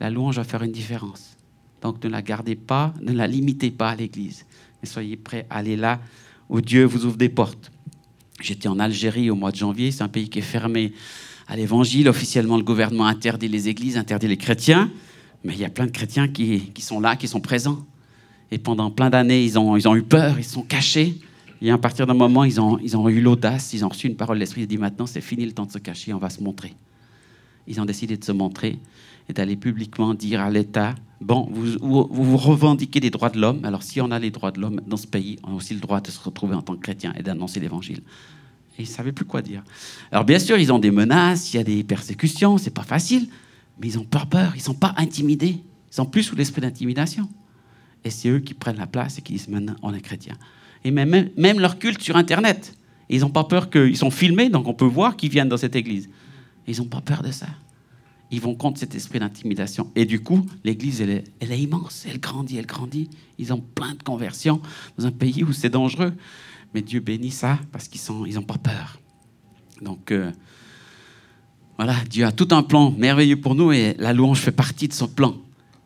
La louange va faire une différence. Donc ne la gardez pas, ne la limitez pas à l'église. Mais soyez prêts à aller là où Dieu vous ouvre des portes. J'étais en Algérie au mois de janvier, c'est un pays qui est fermé à l'évangile. Officiellement, le gouvernement interdit les églises, interdit les chrétiens. Mais il y a plein de chrétiens qui, qui sont là, qui sont présents. Et pendant plein d'années, ils ont, ils ont eu peur, ils sont cachés. Et à partir d'un moment, ils ont, ils ont eu l'audace, ils ont reçu une parole de l'Esprit. Ils ont dit maintenant, c'est fini le temps de se cacher, on va se montrer. Ils ont décidé de se montrer et d'aller publiquement dire à l'État Bon, vous, vous, revendiquez des droits de l'homme. Alors, si on a les droits de l'homme dans ce pays, on a aussi le droit de se retrouver en tant que chrétien et d'annoncer l'évangile. Et ils ne savaient plus quoi dire. Alors, bien sûr, ils ont des menaces, il y a des persécutions, c'est pas facile, mais ils ont peur, peur, ils ne sont pas intimidés. Ils sont plus sous l'esprit d'intimidation. Et c'est eux qui prennent la place et qui disent maintenant, on est chrétien. Et même, même leur culte sur Internet. Ils n'ont pas peur qu'ils sont filmés, donc on peut voir qu'ils viennent dans cette église. Ils n'ont pas peur de ça ils vont contre cet esprit d'intimidation. Et du coup, l'Église, elle est, immense, elle grandit, elle grandit. Ils ont plein de conversions dans un pays où c'est dangereux. Mais Dieu bénit ça parce qu'ils n'ont ils pas peur. Donc, euh, voilà, Dieu a tout un plan merveilleux pour nous et la louange fait partie de son plan.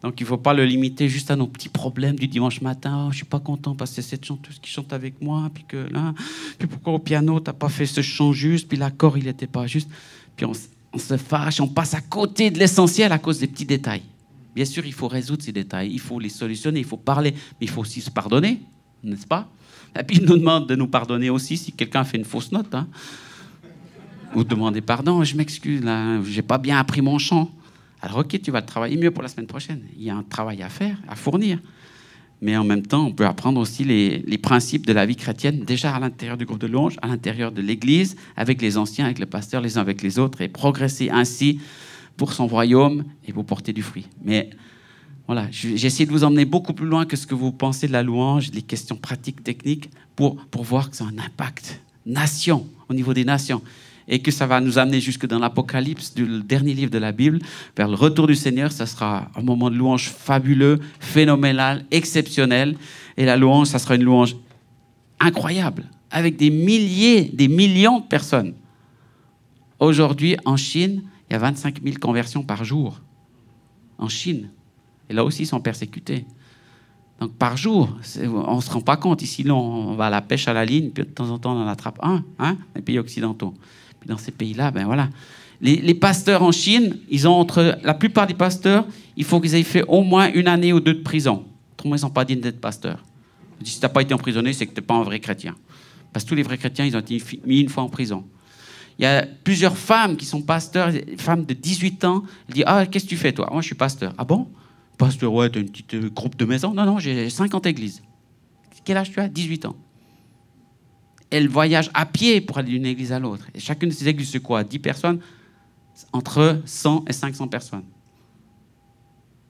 Donc, il ne faut pas le limiter juste à nos petits problèmes du dimanche matin. Oh, je ne suis pas content parce que c'est cette chanteuse qui chante avec moi. Puis que là, puis pourquoi au piano, tu n'as pas fait ce chant juste, puis l'accord, il n'était pas juste. Puis on, on se fâche, on passe à côté de l'essentiel à cause des petits détails. Bien sûr, il faut résoudre ces détails, il faut les solutionner, il faut parler, mais il faut aussi se pardonner, n'est-ce pas? Puis il nous demande de nous pardonner aussi si quelqu'un fait une fausse note. Hein. Ou demander pardon, je m'excuse, j'ai pas bien appris mon chant. Alors ok, tu vas le travailler mieux pour la semaine prochaine. Il y a un travail à faire, à fournir mais en même temps, on peut apprendre aussi les, principes de la vie chrétienne déjà à l'intérieur du groupe de louange, à l'intérieur de l'Église, avec les anciens, avec les pasteurs, les uns avec les autres, et progresser ainsi pour son royaume et pour porter du fruit. Mais voilà, j'ai essayé de vous emmener beaucoup plus loin que ce que vous pensez de la louange, les questions pratiques, techniques, pour, pour voir que ça a un impact nation, au niveau des nations et que ça va nous amener jusque dans l'Apocalypse, du dernier livre de la Bible, vers le retour du Seigneur. Ça sera un moment de louange fabuleux, phénoménal, exceptionnel. Et la louange, ça sera une louange incroyable, avec des milliers, des millions de personnes. Aujourd'hui, en Chine, il y a 25 000 conversions par jour. En Chine. Et là aussi, ils sont persécutés. Donc par jour, on ne se rend pas compte. Ici, on va à la pêche à la ligne, puis de temps en temps, on en attrape un, hein, les pays occidentaux dans ces pays-là, ben voilà. Les, pasteurs en Chine, ils ont entre la plupart des pasteurs, il faut qu'ils aient fait au moins une année ou deux de prison. Autrement, ils ne sont pas dignes d'être pasteurs. Si tu n'as pas été emprisonné, c'est que tu n'es pas un vrai chrétien. Parce que tous les vrais chrétiens, ils ont été mis une fois en prison. Il y a plusieurs femmes qui sont pasteurs, femmes de 18 ans. Elles disent Ah, qu'est-ce que tu fais, toi? Moi, je suis pasteur. Ah bon? Pasteur, ouais, tu as une petite euh, groupe de maison? Non, non, j'ai 50 églises. Quel âge tu as? 18 ans elle voyage à pied pour aller d'une église à l'autre. Et chacune de ces églises, c'est quoi? 10 personnes? Entre 100 et 500 personnes.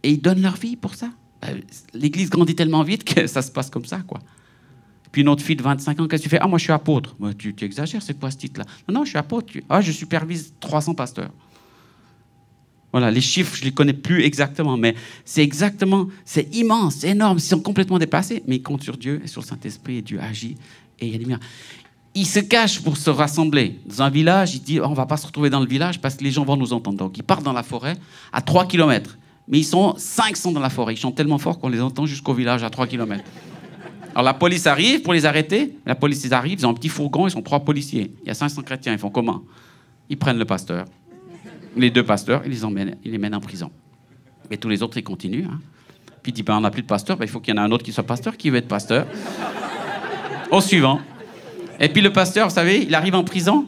Et ils donnent leur vie pour ça. Ben, l'église grandit tellement vite que ça se passe comme ça, quoi. Puis une autre fille de 25 ans, qu'est-ce que tu fais? Ah, moi, je suis apôtre. tu, tu, exagères, c'est quoi ce titre-là? Non, non, je suis apôtre. Ah, je supervise 300 pasteurs. Voilà, les chiffres, je ne les connais plus exactement, mais c'est exactement, c'est immense, c'est énorme, ils sont complètement dépassés, mais ils comptent sur Dieu et sur le Saint-Esprit et Dieu agit et il a se cache pour se rassembler. Dans un village, il dit on va pas se retrouver dans le village parce que les gens vont nous entendre. Donc il part dans la forêt à 3 km. Mais ils sont 500 dans la forêt. Ils chantent tellement fort qu'on les entend jusqu'au village à 3 km. Alors la police arrive pour les arrêter. La police ils arrive, ils ont un petit fourgon, ils sont trois policiers. Il y a 500 chrétiens, ils font comment? Ils prennent le pasteur, les deux pasteurs, ils les emmènent, ils les mènent en prison. Mais tous les autres, ils continuent. Hein. Puis il dit ben, on n'a plus de pasteur, ben, il faut qu'il y en ait un autre qui soit pasteur, qui veut être pasteur. Au suivant. Et puis le pasteur, vous savez, il arrive en prison.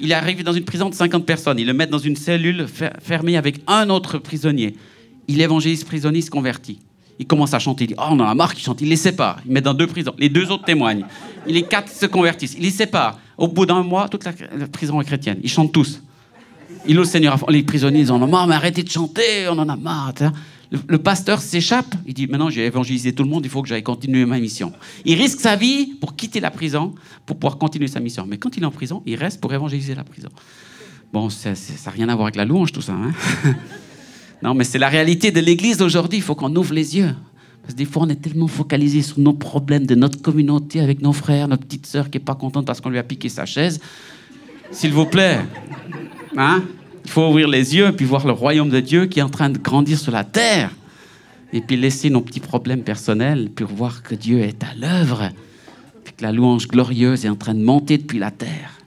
Il arrive dans une prison de 50 personnes. Il le met dans une cellule fermée avec un autre prisonnier. Il évangélise prisonnier, se convertit. Il commence à chanter. Il dit Oh, on en a marre qu'il chante. Il les sépare. Il met dans deux prisons. Les deux autres témoignent. Les quatre se convertissent. Il les sépare. Au bout d'un mois, toute la, prison est chrétienne. Ils chantent tous. Il au Seigneur. Les prisonniers, ils en ont marre, mais arrêtez de chanter, on en a marre. Le, pasteur s'échappe, il dit maintenant j'ai évangélisé tout le monde, il faut que j'aille continuer ma mission. Il risque sa vie pour quitter la prison, pour pouvoir continuer sa mission. Mais quand il est en prison, il reste pour évangéliser la prison. Bon, ça n'a rien à voir avec la louange tout ça. Hein Non, mais c'est la réalité de l'Église aujourd'hui. Il faut qu'on ouvre les yeux. Parce que des fois, on est tellement focalisé sur nos problèmes de notre communauté avec nos frères, notre petite sœur qui n'est pas contente parce qu'on lui a piqué sa chaise. S'il vous plaît, hein? Il faut ouvrir les yeux et puis voir le royaume de Dieu qui est en train de grandir sur la terre. Et puis laisser nos petits problèmes personnels pour voir que Dieu est à l'œuvre. Puis que la louange glorieuse est en train de monter depuis la terre.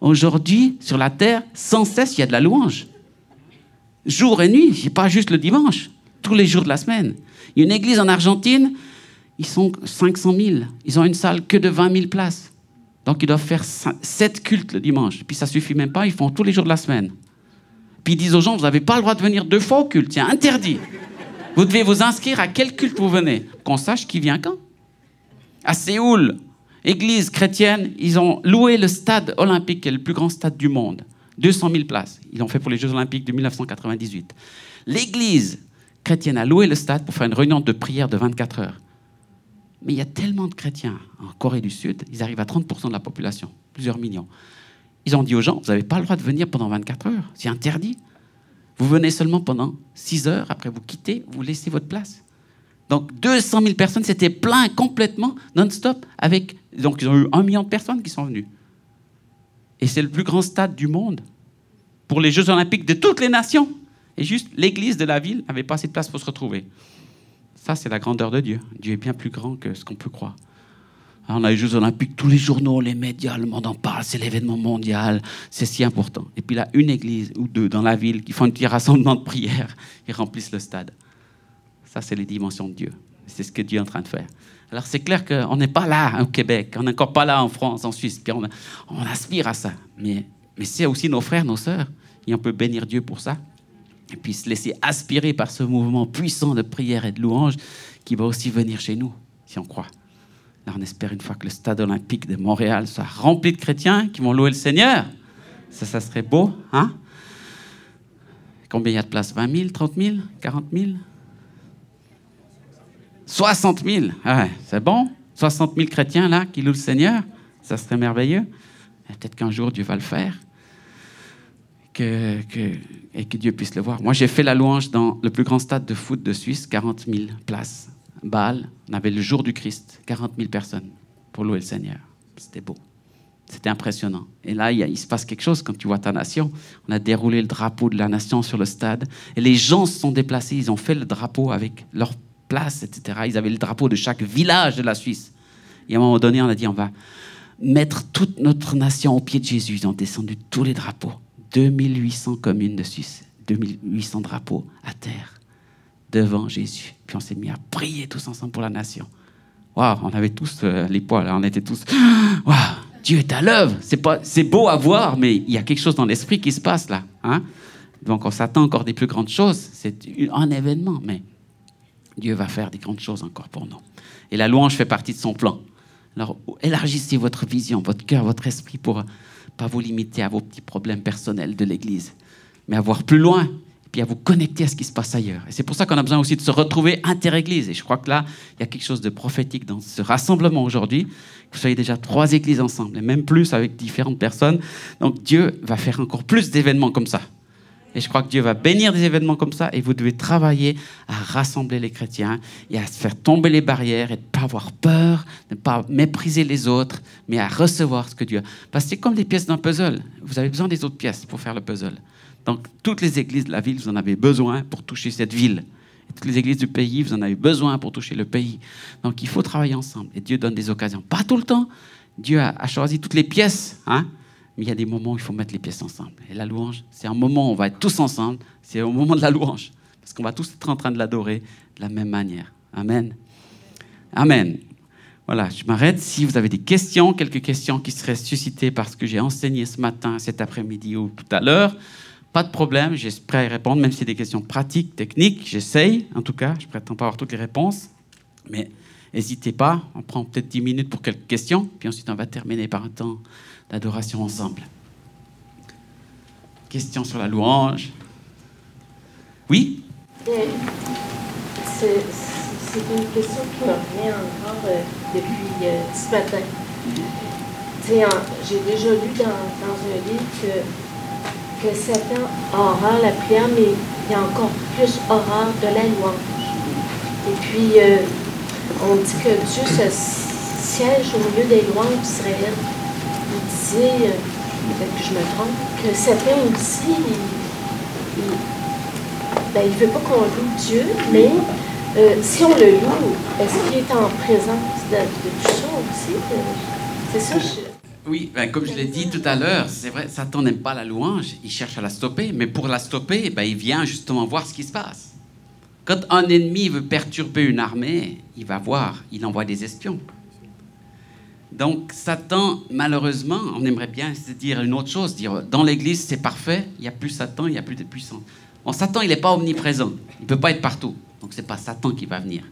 Aujourd'hui, sur la terre, sans cesse, il y a de la louange. Jour et nuit, pas juste le dimanche, tous les jours de la semaine. Il y a une église en Argentine, ils sont 500 000. Ils ont une salle que de 20 000 places. Donc ils doivent faire 7 cultes le dimanche. Puis ça suffit même pas, ils font tous les jours de la semaine. Puis ils disent aux gens, vous n'avez pas le droit de venir deux fois au culte, c'est interdit. Vous devez vous inscrire à quel culte vous venez, qu'on sache qui vient quand. À Séoul, église chrétienne, ils ont loué le stade olympique, qui est le plus grand stade du monde. 200 000 places. Ils l'ont fait pour les Jeux olympiques de 1998. L'église chrétienne a loué le stade pour faire une réunion de prière de 24 heures. Mais il y a tellement de chrétiens en Corée du Sud, ils arrivent à 30% de la population, plusieurs millions. Ils ont dit aux gens, vous n'avez pas le droit de venir pendant 24 heures, c'est interdit. Vous venez seulement pendant 6 heures, après vous quittez, vous laissez votre place. Donc 200 000 personnes, c'était plein complètement, non-stop, avec... Donc ils ont eu un million de personnes qui sont venues. Et c'est le plus grand stade du monde pour les Jeux olympiques de toutes les nations. Et juste l'église de la ville n'avait pas assez de place pour se retrouver. Ça, c'est la grandeur de Dieu. Dieu est bien plus grand que ce qu'on peut croire. On a les Jeux Olympiques, tous les journaux, les médias, le monde en parle, c'est l'événement mondial, c'est si important. Et puis là, une église ou deux dans la ville qui font un petit rassemblement de prière, ils remplissent le stade. Ça, c'est les dimensions de Dieu. C'est ce que Dieu est en train de faire. Alors c'est clair qu'on n'est pas là au Québec, on n'est encore pas là en France, en Suisse, puis on, on aspire à ça. Mais, mais c'est aussi nos frères, nos sœurs, et on peut bénir Dieu pour ça et puis se laisser aspirer par ce mouvement puissant de prière et de louange qui va aussi venir chez nous, si on croit. Là, on espère une fois que le stade olympique de Montréal soit rempli de chrétiens qui vont louer le Seigneur. Ça, ça serait beau, hein? Combien il y a de places? 20 000, 30 000, 40 000 60 000. Ouais, c'est bon? 60 000 chrétiens là qui louent le Seigneur? Ça serait merveilleux. Peut-être qu'un jour Dieu va le faire que, et que Dieu puisse le voir. Moi, j'ai fait la louange dans le plus grand stade de foot de Suisse, 40 000 places. Bâle, on avait le jour du Christ, 40 000 personnes pour louer le Seigneur. C'était beau. C'était impressionnant. Et là, il, il, se passe quelque chose quand tu vois ta nation. On a déroulé le drapeau de la nation sur le stade. Et les gens se sont déplacés. Ils ont fait le drapeau avec leur place, etc. Ils avaient le drapeau de chaque village de la Suisse. Et à un moment donné, on a dit, on va mettre toute notre nation au pied de Jésus. Ils ont descendu tous les drapeaux. 2800 communes de Suisse, 2800 drapeaux à terre devant Jésus. Puis on s'est mis à prier tous ensemble pour la nation. Waouh, on avait tous euh, les poils, on était tous. Waouh, Dieu est à l'œuvre. C'est pas, c'est beau à voir, mais il y a quelque chose dans l'esprit qui se passe là. Hein? Donc on s'attend encore des plus grandes choses. C'est un événement, mais Dieu va faire des grandes choses encore pour nous. Et la louange fait partie de son plan. Alors élargissez votre vision, votre cœur, votre esprit pour pas vous limiter à vos petits problèmes personnels de l'Église, mais à voir plus loin, puis à vous connecter à ce qui se passe ailleurs. Et c'est pour ça qu'on a besoin aussi de se retrouver inter-église. Et je crois que là, il y a quelque chose de prophétique dans ce rassemblement aujourd'hui, vous soyez déjà trois églises ensemble, et même plus avec différentes personnes. Donc Dieu va faire encore plus d'événements comme ça. Et je crois que Dieu va bénir des événements comme ça et vous devez travailler à rassembler les chrétiens et à faire tomber les barrières et ne pas avoir peur, ne pas mépriser les autres, mais à recevoir ce que Dieu a. Parce que c'est comme des pièces d'un puzzle. Vous avez besoin des autres pièces pour faire le puzzle. Donc, toutes les églises de la ville, vous en avez besoin pour toucher cette ville. Et toutes les églises du pays, vous en avez besoin pour toucher le pays. Donc, il faut travailler ensemble. Et Dieu donne des occasions. Pas tout le temps. Dieu a, a choisi toutes les pièces. Hein mais il y a des moments où il faut mettre les pièces ensemble. Et la louange, c'est un moment où on va être tous ensemble. C'est au moment de la louange. Parce qu'on va tous être en train de l'adorer de la même manière. Amen. Amen. Voilà, je m'arrête. Si vous avez des questions, quelques questions qui seraient suscitées par ce que j'ai enseigné ce matin, cet après-midi ou tout à l'heure, pas de problème, à y répondre, même si c'est des questions pratiques, techniques, j'essaye, en tout cas, je prétends pas avoir toutes les réponses, mais n'hésitez pas, on prend peut-être 10 minutes pour quelques questions, puis ensuite on va terminer par un temps d'adoration ensemble. Question sur la louange. Oui? C'est une question qui me revient encore euh, depuis euh, ce matin. J'ai déjà lu dans, dans, un livre que, que Satan aura la prière, mais il y a encore plus horreur de la louange. Et puis, euh, on dit que Dieu se siège au milieu des louanges d'Israël. Il disait, euh, peut-être que je me trompe, que Satan aussi, il ne ben, veut pas qu'on loue Dieu, mais euh, si on le loue, est-ce qu'il est en présence de, tout ça aussi? C'est ça, je... Oui, ben, comme je l'ai dit tout à l'heure, c'est vrai, Satan n'aime pas la louange, il cherche à la stopper, mais pour la stopper, ben, il vient justement voir ce qui se passe. Quand un ennemi veut perturber une armée, il va voir, il envoie des espions. Donc Satan, malheureusement, on aimerait bien se dire une autre chose, dire dans l'Église c'est parfait, il n'y a plus Satan, il n'y a plus de puissance. Bon, Satan, il n'est pas omniprésent, il ne peut pas être partout. Donc c'est pas Satan qui va venir.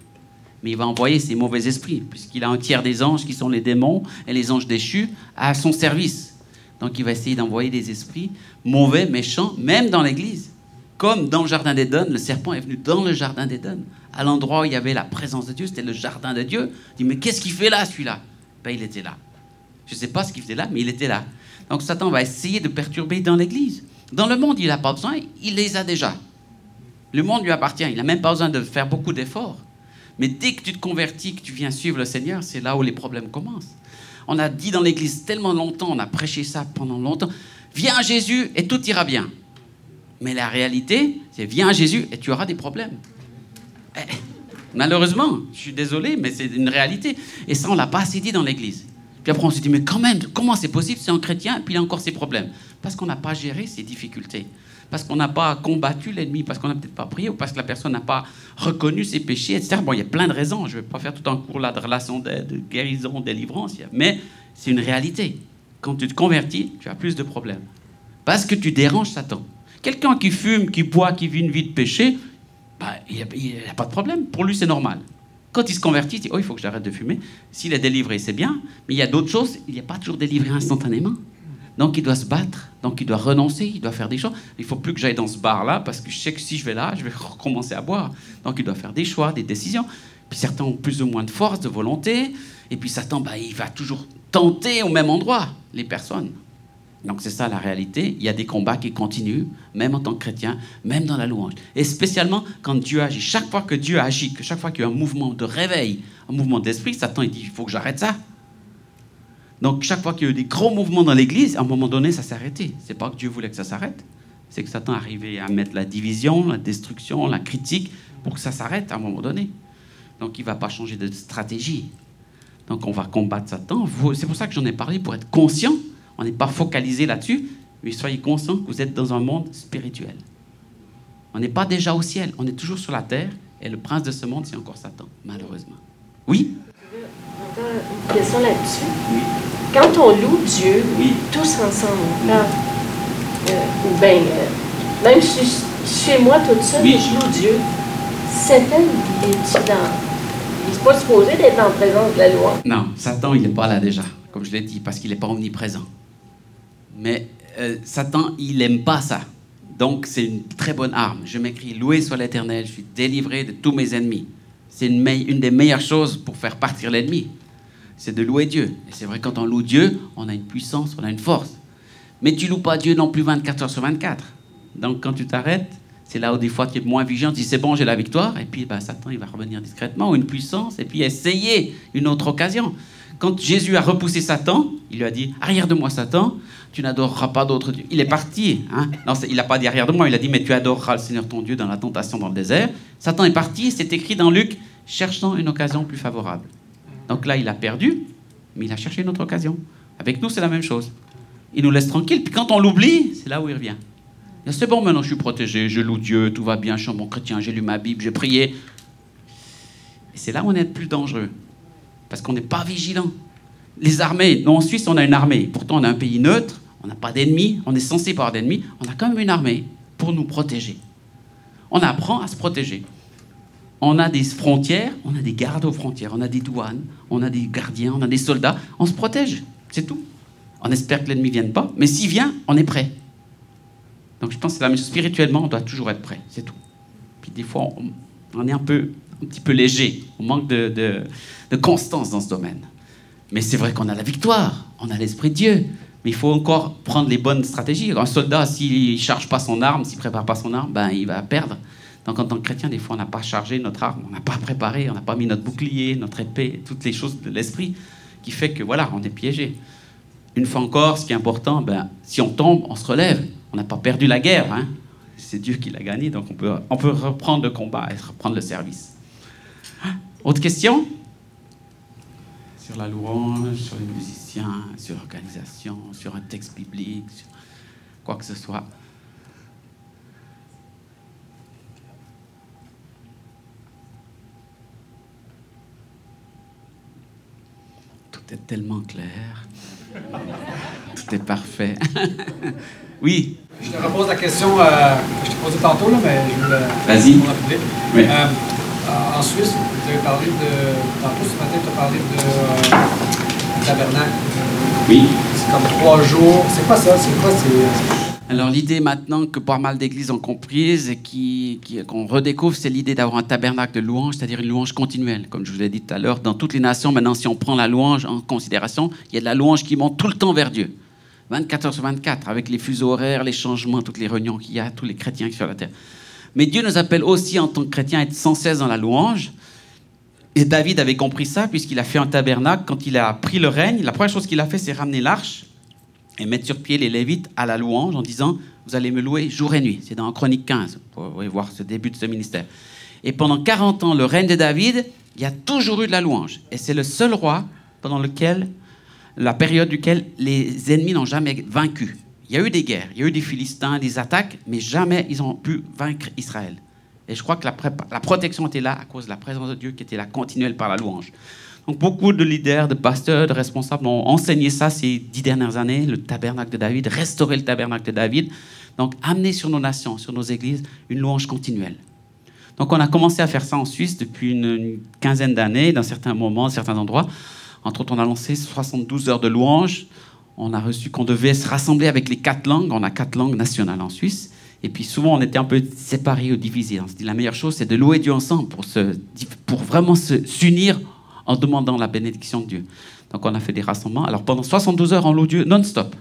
Mais il va envoyer ses mauvais esprits, puisqu'il a un tiers des anges qui sont les démons et les anges déchus à son service. Donc il va essayer d'envoyer des esprits mauvais, méchants, même dans l'Église. Comme dans le jardin d'Éden, le serpent est venu dans le jardin d'Éden, à l'endroit où il y avait la présence de Dieu, c'était le jardin de Dieu. Il dit, mais qu'est-ce qu'il fait là, celui-là? Ben, Il était là. Je ne sais pas ce qu'il faisait là, mais il était là. Donc Satan va essayer de perturber dans l'Église. Dans le monde, il n'a pas besoin, il les a déjà. Le monde lui appartient, il n'a même pas besoin de faire beaucoup d'efforts. Mais dès que tu te convertis, que tu viens suivre le Seigneur, c'est là où les problèmes commencent. On a dit dans l'Église tellement longtemps, on a prêché ça pendant longtemps, viens à Jésus et tout ira bien. Mais la réalité, c'est viens à Jésus et tu auras des problèmes. Eh, malheureusement, je suis désolé, mais c'est une réalité. Et ça, on l'a pas assez dit dans l'Église. Puis après, on s'est dit, mais quand même, comment c'est possible C'est un chrétien, et puis il a encore ses problèmes. Parce qu'on n'a pas géré ses difficultés. Parce qu'on n'a pas combattu l'ennemi, parce qu'on n'a peut-être pas prié, ou parce que la personne n'a pas reconnu ses péchés, etc. Bon, il y a plein de raisons. Je ne vais pas faire tout un cours là de relation d'aide, de guérison, de délivrance. Mais c'est une réalité. Quand tu te convertis, tu as plus de problèmes. Parce que tu déranges Satan. Quelqu'un qui fume, qui boit, qui vit une vie de péché, bah, il n'y a, pas de problème. Pour lui, c'est normal. Quand il se convertit, il dit Oh, il faut que j'arrête de fumer. S'il est délivré, c'est bien. Mais il y a d'autres choses. Il n'y a pas toujours délivré instantanément. Donc, il doit se battre. Donc, il doit renoncer. Il doit faire des choses. Il faut plus que j'aille dans ce bar-là parce que je sais que si je vais là, je vais recommencer à boire. Donc, il doit faire des choix, des décisions. Puis certains ont plus ou moins de force, de volonté. Et puis Satan, bah, il va toujours tenter au même endroit les personnes. Donc c'est ça la réalité. Il y a des combats qui continuent, même en tant que chrétien, même dans la louange. Et spécialement quand Dieu agit. Chaque fois que Dieu agit, que chaque fois qu'il y a un mouvement de réveil, un mouvement d'esprit, Satan il dit il faut que j'arrête ça. Donc chaque fois qu'il y a eu des gros mouvements dans l'Église, à un moment donné, ça s'est arrêté. C'est pas que Dieu voulait que ça s'arrête, c'est que Satan arrivait à mettre la division, la destruction, la critique pour que ça s'arrête à un moment donné. Donc il va pas changer de stratégie. Donc on va combattre Satan. C'est pour ça que j'en ai parlé pour être conscient on n'est pas focalisé là-dessus, mais soyez conscients que vous êtes dans un monde spirituel. On n'est pas déjà au ciel, on est toujours sur la terre, et le prince de ce monde, c'est encore Satan, malheureusement. Oui? Une question là-dessus. Oui. Quand on loue Dieu, tous ensemble, euh, ou bien, euh, même chez moi toute seule, oui. je loue Dieu, Satan, il est dans. Il n'est pas supposé d'être en présence de la loi. Non, Satan, il n'est pas là déjà, comme je l'ai dit, parce qu'il n'est pas omniprésent. Mais euh, Satan, il n'aime pas ça. Donc c'est une très bonne arme. Je m'écris Loué soit l'Éternel, je suis délivré de tous mes ennemis. C'est une, une, des meilleures choses pour faire partir l'ennemi. C'est de louer Dieu. Et c'est vrai, quand on loue Dieu, on a une puissance, on a une force. Mais tu loues pas Dieu non plus 24 heures sur 24. Donc quand tu t'arrêtes, c'est là où des fois tu es moins vigilant, tu dis c'est bon, j'ai la victoire, et puis bah, Satan il va revenir discrètement, ou une puissance, et puis essayer une autre occasion. Quand Jésus a repoussé Satan, il lui a dit Arrière de moi, Satan, tu n'adoreras pas d'autre Dieu. Il est parti. Hein il n'a pas dit arrière de moi, il a dit Mais tu adoreras le Seigneur ton Dieu dans la tentation dans le désert. Satan est parti, c'est écrit dans Luc cherchant une occasion plus favorable. Donc là, il a perdu, mais il a cherché une autre occasion. Avec nous, c'est la même chose. Il nous laisse tranquille, puis quand on l'oublie, c'est là où il revient. C'est bon, maintenant je suis protégé, je loue Dieu, tout va bien, je suis un bon chrétien, j'ai lu ma Bible, j'ai prié. Et c'est là où on est plus dangereux parce qu'on n'est pas vigilant. Les armées, nous en Suisse, on a une armée. Pourtant, on a un pays neutre, on n'a pas d'ennemis, on est censé avoir d'ennemis, on a quand même une armée pour nous protéger. On apprend à se protéger. On a des frontières, on a des gardes aux frontières, on a des douanes, on a des gardiens, on a des soldats. On se protège, c'est tout. On espère que l'ennemi ne vienne pas, mais s'il vient, on est prêt. Donc je pense que. Spirituellement, on doit toujours être prêt, c'est tout. Puis des fois, on, est un peu un petit peu léger, on manque de, constance dans ce domaine. Mais c'est vrai qu'on a la victoire, on a l'Esprit de Dieu. Mais il faut encore prendre les bonnes stratégies. Un soldat, s'il ne charge pas son arme, s'il ne prépare pas son arme, ben, il va perdre. Donc en tant que chrétien, des fois, on n'a pas chargé notre arme, on n'a pas préparé, on n'a pas mis notre bouclier, notre épée, toutes les choses de l'esprit, qui fait que voilà, on est piégé. Une fois encore, ce qui est important, ben, si on tombe, on se relève. On n'a pas perdu la guerre. Hein. C'est Dieu qui l'a gagné, donc on peut, on peut reprendre le combat et reprendre le service. Autre question? Sur la louange, sur les musiciens, sur l'organisation, sur un texte biblique, sur quoi que ce soit. Tellement clair. Tout est parfait. oui. Je te repose la question euh, que je t'ai posée tantôt, là, mais je veux Vas-y. Oui. Euh, en Suisse, vous avez parlé de. Tantôt ce matin, tu as parlé de euh, tabernacle. Oui. C'est comme trois jours. C'est quoi ça? C'est quoi? C'est. Alors l'idée maintenant que pas mal d'églises ont comprise et qu'on redécouvre, c'est l'idée d'avoir un tabernacle de louange, c'est-à-dire une louange continuelle. Comme je vous l'ai dit tout à l'heure, dans toutes les nations, maintenant si on prend la louange en considération, il y a de la louange qui monte tout le temps vers Dieu. 24 heures sur 24, avec les fuseaux horaires, les changements, toutes les réunions qu'il y a, tous les chrétiens qui sont sur la terre. Mais Dieu nous appelle aussi en tant que chrétiens à être sans cesse dans la louange. Et David avait compris ça puisqu'il a fait un tabernacle. Quand il a pris le règne, la première chose qu'il a fait, c'est ramener l'arche et mettre sur pied les Lévites à la louange en disant Vous allez me louer jour et nuit. C'est dans Chronique 15. Vous pouvez voir ce début de ce ministère. Et pendant 40 ans, le règne de David, il y a toujours eu de la louange. Et c'est le seul roi pendant lequel la période duquel les ennemis n'ont jamais vaincu. Il y a eu des guerres, il y a eu des Philistins, des attaques, mais jamais ils ont pu vaincre Israël. Et je crois que la, la protection était là à cause de la présence de Dieu qui était là continuelle par la louange. Donc beaucoup de leaders, de pasteurs, de responsables ont enseigné ça ces dix dernières années, le tabernacle de David, restaurer le tabernacle de David. Donc amener sur nos nations, sur nos églises, une louange continuelle. Donc on a commencé à faire ça en Suisse depuis une, quinzaine d'années, dans certains moments, dans certains endroits. Entre autres, on a lancé 72 heures de louange. On a reçu qu'on devait se rassembler avec les quatre langues. On a quatre langues nationales en Suisse. Et puis souvent, on était un peu séparés ou divisés. On se dit la meilleure chose, c'est de louer Dieu ensemble pour, se, pour vraiment s'unir en demandant la bénédiction de Dieu. Donc on a fait des rassemblements. Alors pendant 72 heures, on loue Dieu non-stop.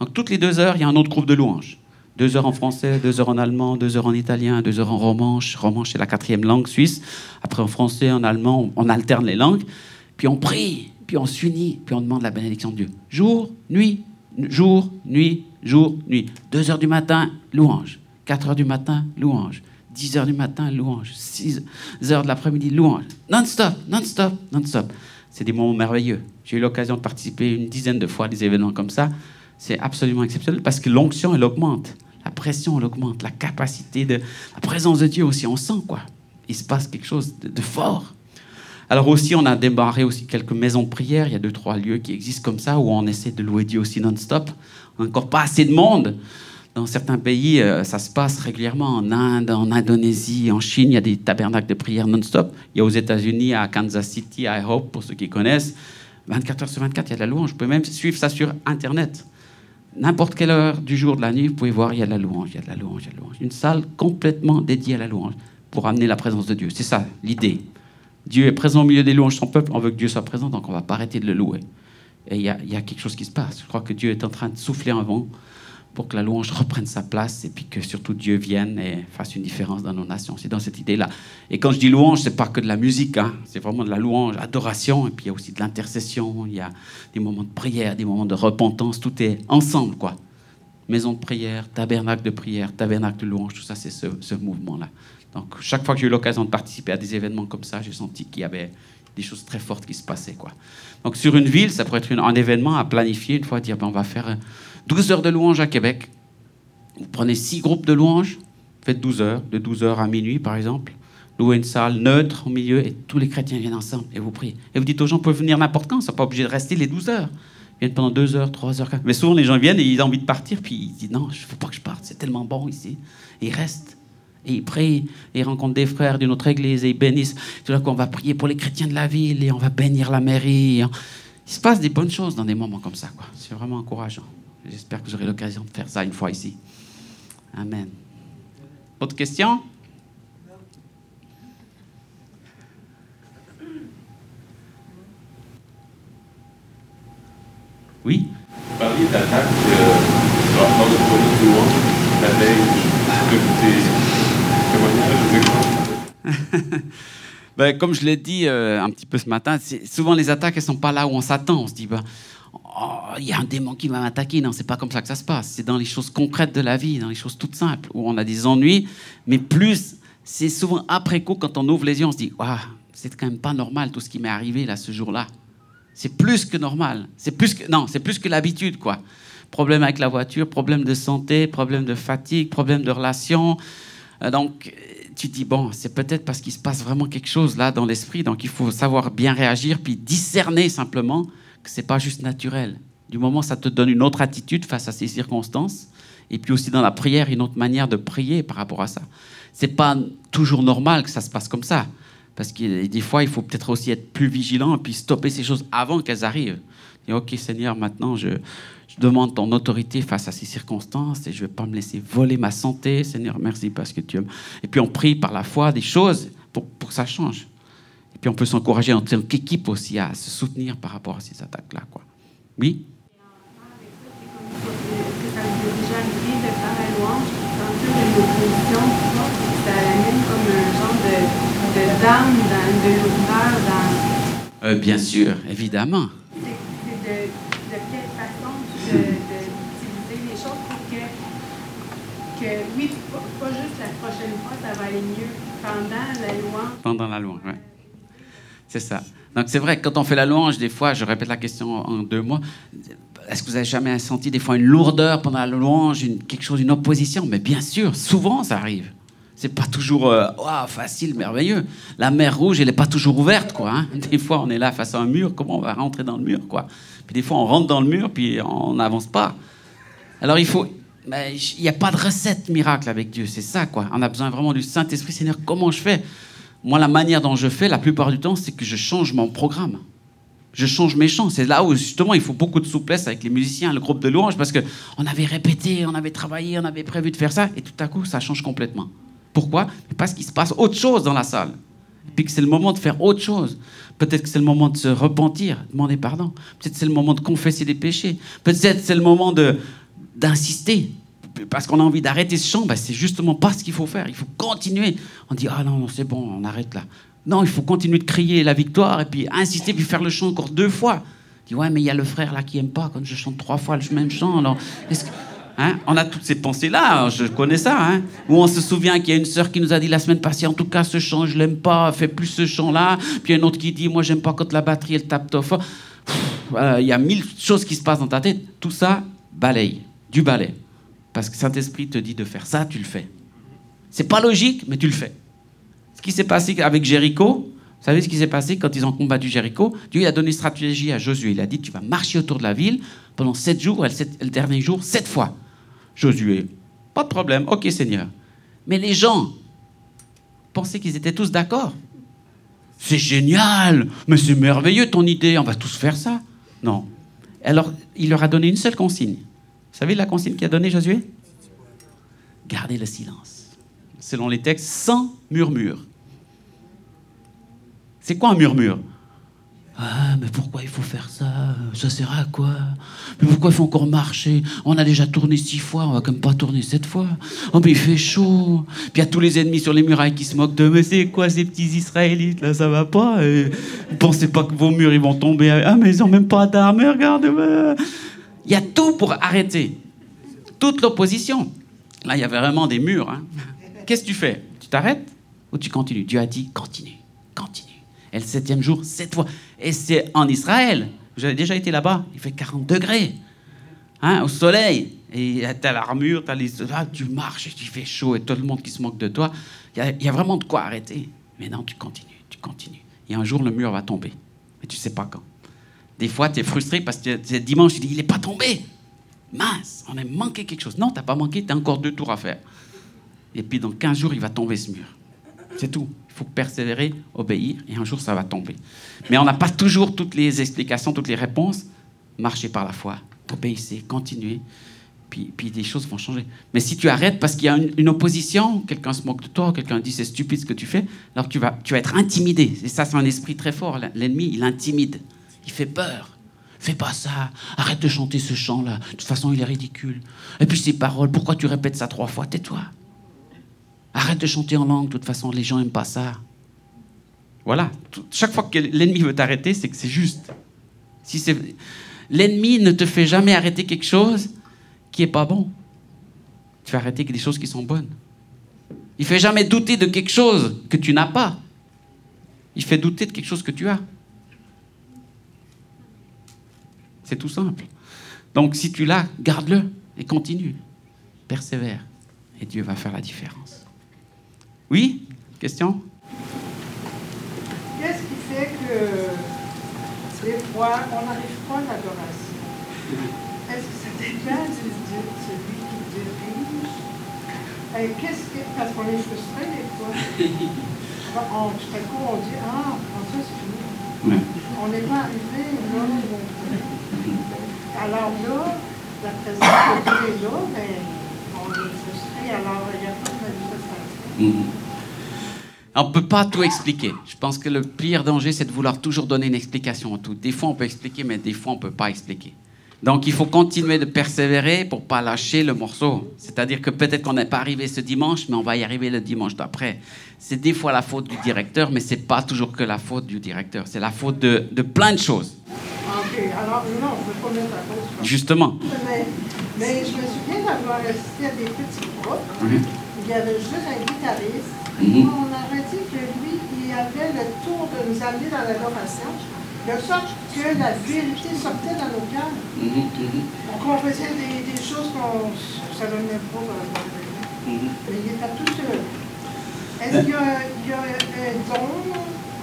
Donc toutes les deux heures, il y a un autre groupe de louanges. Deux heures en français, deux heures en allemand, deux heures en italien, deux heures en romanche. Romanche, c'est la quatrième langue suisse. Après en français, en allemand, on alterne les langues puis on prie, puis on s'unit, puis on demande la bénédiction de Dieu. Jour, nuit, jour, nuit, jour, nuit. 2 heures du matin, louange. 4 heures du matin, louange. 10 heures du matin, louange. 6 heures de l'après-midi, louange. Non-stop, non-stop, non-stop. C'est des moments merveilleux. J'ai eu l'occasion de participer une dizaine de fois à des événements comme ça. C'est absolument exceptionnel parce que l'onction, elle augmente. La pression, elle augmente. La capacité de. La présence de Dieu aussi, on sent quoi. Il se passe quelque chose de fort. Alors aussi, on a démarré aussi quelques maisons de prière. Il y a deux, trois lieux qui existent comme ça où on essaie de louer Dieu aussi non-stop. Encore pas assez de monde. Dans certains pays, euh, ça se passe régulièrement. En Inde, en Indonésie, en Chine, il y a des tabernacles de prière non-stop. Il y a aux États-Unis, à Kansas City, à Hope, pour ceux qui connaissent. 24 heures sur 24, il y a de la louange. Vous pouvez même suivre ça sur Internet. N'importe quelle heure du jour, de la nuit, vous pouvez voir, il y a de la louange, il y a de la louange, il y a de la louange. Une salle complètement dédiée à la louange pour amener la présence de Dieu. C'est ça l'idée. Dieu est présent au milieu des louanges de son peuple, on veut que Dieu soit présent, donc on ne va pas arrêter de le louer. Et il y, a, quelque chose qui se passe. Je crois que Dieu est en train de souffler un vent pour que la louange reprenne sa place et puis que surtout Dieu vienne et fasse une différence dans nos nations. C'est dans cette idée-là. Et quand je dis louange, c'est pas que de la musique, hein. c'est vraiment de la louange, adoration, et puis il y a aussi de l'intercession, il y a des moments de prière, des moments de repentance, tout est ensemble, quoi. Maison de prière, tabernacle de prière, tabernacle de louange, tout ça, c'est ce mouvement-là. Donc, chaque fois que j'ai eu l'occasion de participer à des événements comme ça, j'ai senti qu'il y avait des choses très fortes qui se passaient. Quoi. Donc, sur une ville, ça pourrait être un événement à planifier, une fois, dire ben, on va faire 12 heures de louange à Québec. Vous prenez six groupes de louanges, faites 12 heures, de 12 heures à minuit, par exemple. Louez une salle neutre au milieu et tous les chrétiens viennent ensemble et vous priez. Et vous dites aux gens, vous pouvez venir n'importe quand, ils ne sont pas obligés de rester les 12 heures. Ils viennent pendant 2 heures, 3 heures, 4 Mais souvent, les gens viennent et ils ont envie de partir, puis ils disent, non, je ne veux pas que je parte, c'est tellement bon ici. Et ils restent. Et ils prient, et ils rencontrent des frères d'une autre église, et ils bénissent. Tout d'un coup, on va prier pour les chrétiens de la ville, et on va bénir la mairie. Il se passe des bonnes choses dans des moments comme ça. C'est vraiment encourageant. J'espère que j'aurai l'occasion de faire ça une fois ici. Amen. Autre question? Oui? Parliez d'attaque euh, dans le de louange, la veille de tes témoignages, ben, comme je l'ai dit euh, un petit peu ce matin, souvent les attaques, elles sont pas là où on s'attend. On se dit, ben, oh, il y a un démon qui va m'attaquer. Non, c'est pas comme ça que ça se passe. C'est dans les choses concrètes de la vie, dans les choses toutes simples, où on a des ennuis. Mais plus, c'est souvent après coup, quand on ouvre les yeux, on se dit, waouh, c'est quand même pas normal tout ce qui m'est arrivé là ce jour-là. C'est plus que normal. C'est plus que non, c'est plus que l'habitude quoi. Problème avec la voiture, problème de santé, problème de fatigue, problème de relation. Euh, donc tu te dis bon, c'est peut-être parce qu'il se passe vraiment quelque chose là dans l'esprit. Donc il faut savoir bien réagir puis discerner simplement que c'est pas juste naturel. Du moment ça te donne une autre attitude face à ces circonstances et puis aussi dans la prière une autre manière de prier par rapport à ça. C'est pas toujours normal que ça se passe comme ça. Parce que des fois, il faut peut-être aussi être plus vigilant et puis stopper ces choses avant qu'elles arrivent. Et ok, Seigneur, maintenant, je, demande ton autorité face à ces circonstances et je ne vais pas me laisser voler ma santé. Seigneur, merci parce que tu aimes. Et puis on prie par la foi des choses pour, pour que ça change. Puis on peut s'encourager en tant qu'équipe aussi à se soutenir par rapport à ces attaques-là. Quoi. Oui. Euh, bien sûr, évidemment. De, quelle façon d'utiliser les choses pour que, que oui, pas, juste la prochaine fois, ça va aller mieux pendant la louange. Pendant la louange, oui. C'est ça. Donc c'est vrai quand on fait la louange, des fois, je répète la question en deux mots, est-ce que vous avez jamais senti des fois une lourdeur pendant la louange, quelque chose, une opposition? Mais bien sûr, souvent ça arrive. C'est pas toujours euh, facile, merveilleux. La mer Rouge, elle n'est pas toujours ouverte, quoi. Hein. Des fois, on est là face à un mur, comment on va rentrer dans le mur, quoi? Puis des fois, on rentre dans le mur, puis on n'avance pas. Alors, il faut. Il n'y a pas de recette miracle avec Dieu, c'est ça, quoi. On a besoin vraiment du Saint-Esprit. Seigneur, comment je fais Moi, la manière dont je fais, la plupart du temps, c'est que je change mon programme. Je change mes chants. C'est là où, justement, il faut beaucoup de souplesse avec les musiciens, le groupe de louanges, parce qu'on avait répété, on avait travaillé, on avait prévu de faire ça, et tout à coup, ça change complètement. Pourquoi? Parce qu'il se passe autre chose dans la salle. Et puis que c'est le moment de faire autre chose. Peut-être que c'est le moment de se repentir, demander pardon. Peut-être que c'est le moment de confesser des péchés. Peut-être que c'est le moment d'insister. Parce qu'on a envie d'arrêter ce chant, ben c'est justement pas ce qu'il faut faire. Il faut continuer. On dit Ah non, c'est bon, on arrête là. Non, il faut continuer de crier la victoire et puis insister, puis faire le chant encore deux fois. On dit Ouais, mais il y a le frère là qui aime pas quand je chante trois fois le même chant. Hein? on a toutes ces pensées-là, je connais ça. Hein? Où on se souvient qu'il y a une sœur qui nous a dit la semaine passée, en tout cas, ce chant, je l'aime pas, fais plus ce chant-là. Puis il y a une autre qui dit, moi, j'aime pas quand la batterie, elle tape trop fort. Il y a mille choses qui se passent dans ta tête. Tout ça, balaye, du balai. Parce que Saint-Esprit te dit de faire ça, tu le fais. C'est pas logique, mais tu le fais. Ce qui s'est passé avec Jéricho, vous savez ce qui s'est passé quand ils ont combattu Jéricho? Dieu a donné stratégie à Josué. Il a dit, tu vas marcher autour de la ville pendant sept jours, le dernier jour, sept fois. Josué, pas de problème, ok Seigneur. Mais les gens pensaient qu'ils étaient tous d'accord. C'est génial, mais c'est merveilleux ton idée, on va tous faire ça. Non. Alors, il leur a donné une seule consigne. Vous savez la consigne qu'il a donnée Josué? Gardez le silence. Selon les textes, sans murmure. C'est quoi un murmure? Ah, mais pourquoi il faut faire ça? Ça sert à quoi? Mais pourquoi il faut encore marcher? On a déjà tourné six fois, on va quand même pas tourner sept fois. Oh, mais il fait chaud. Puis il y a tous les ennemis sur les murailles qui se moquent de Mais c'est quoi ces petits Israélites là? Ça va pas? Et pensez pas que vos murs vont tomber Ah, mais ils ont même pas d'armes, regarde Il y a tout pour arrêter. Toute l'opposition. Là, il y avait vraiment des murs. Hein. Qu'est-ce que tu fais? Tu t'arrêtes ou tu continues? Dieu a dit continue, continue. Et le septième jour, sept fois. Et c'est en Israël. J'avais déjà été là-bas? Il fait 40 degrés. Hein, au soleil. Et t'as l'armure, t'as les... Ah, tu marches et tu fais chaud et tout le monde qui se moque de toi. Il y, a vraiment de quoi arrêter. Mais non, tu continues, tu continues. Et un jour, le mur va tomber. Mais tu sais pas quand. Des fois, tu es frustré parce que c'est dimanche, tu dis, il n'est pas tombé. Mince, on a manqué quelque chose. Non, t'as pas manqué, tu as encore deux tours à faire. Et puis dans 15 jours, il va tomber ce mur. C'est tout faut persévérer, obéir, et un jour ça va tomber. Mais on n'a pas toujours toutes les explications, toutes les réponses. Marchez par la foi, obéissez, continuez, puis, puis des choses vont changer. Mais si tu arrêtes parce qu'il y a une, opposition, quelqu'un se moque de toi, quelqu'un dit c'est stupide ce que tu fais, alors tu vas, tu vas être intimidé. Et ça, c'est un esprit très fort. L'ennemi, il intimide, il fait peur. Fais pas ça. Arrête de chanter ce chant-là. De toute façon, il est ridicule. Et puis ces paroles, pourquoi tu répètes ça trois fois? Tais-toi. Arrête de chanter en langue. De toute façon, les gens n'aiment pas ça. Voilà. Chaque fois que l'ennemi veut t'arrêter, c'est que c'est juste. Si l'ennemi ne te fait jamais arrêter quelque chose qui est pas bon. Tu vas arrêter des choses qui sont bonnes. Il fait jamais douter de quelque chose que tu n'as pas. Il fait douter de quelque chose que tu as. C'est tout simple. Donc si tu l'as, garde-le et continue. Persévère. Et Dieu va faire la différence. Oui Question? Qu'est-ce qui fait que des fois, on n'arrive pas à l'adoration? Est-ce que ça dépend de celui qui dirige? Qu'est-ce que, parce qu'on est frustré des fois. On, tout à coup, on dit Ah, ça c'est fini. Ouais. On n'est pas arrivé là où. Alors là, la présence est là, mais on est frustré, alors il n'y a pas de manifestation. Mhm. On ne peut pas tout expliquer. Je pense que le pire danger, c'est de vouloir toujours donner une explication à tout. Des fois, on peut expliquer, mais des fois, on ne peut pas expliquer. Donc, il faut continuer de persévérer pour pas lâcher le morceau. C'est-à-dire que peut-être qu'on n'est pas arrivé ce dimanche, mais on va y arriver le dimanche d'après. C'est des fois la faute du directeur, mais c'est pas toujours que la faute du directeur. C'est la faute de, de plein de choses. OK, alors non, on peut pas la Justement. Mais, mais je me souviens d'avoir assisté à des petits groupes. Il y avait juste un guitariste. Mhm. On aurait dit que lui, il avait le tour de nous amener dans l'adoration, de sorte que la vérité sortait dans nos cœurs. Mhm, Donc on faisait des, des choses qu'on ne savait même pas le pays. mhm. Mais il était tout seul. Est-ce qu'il y a, il y a un don,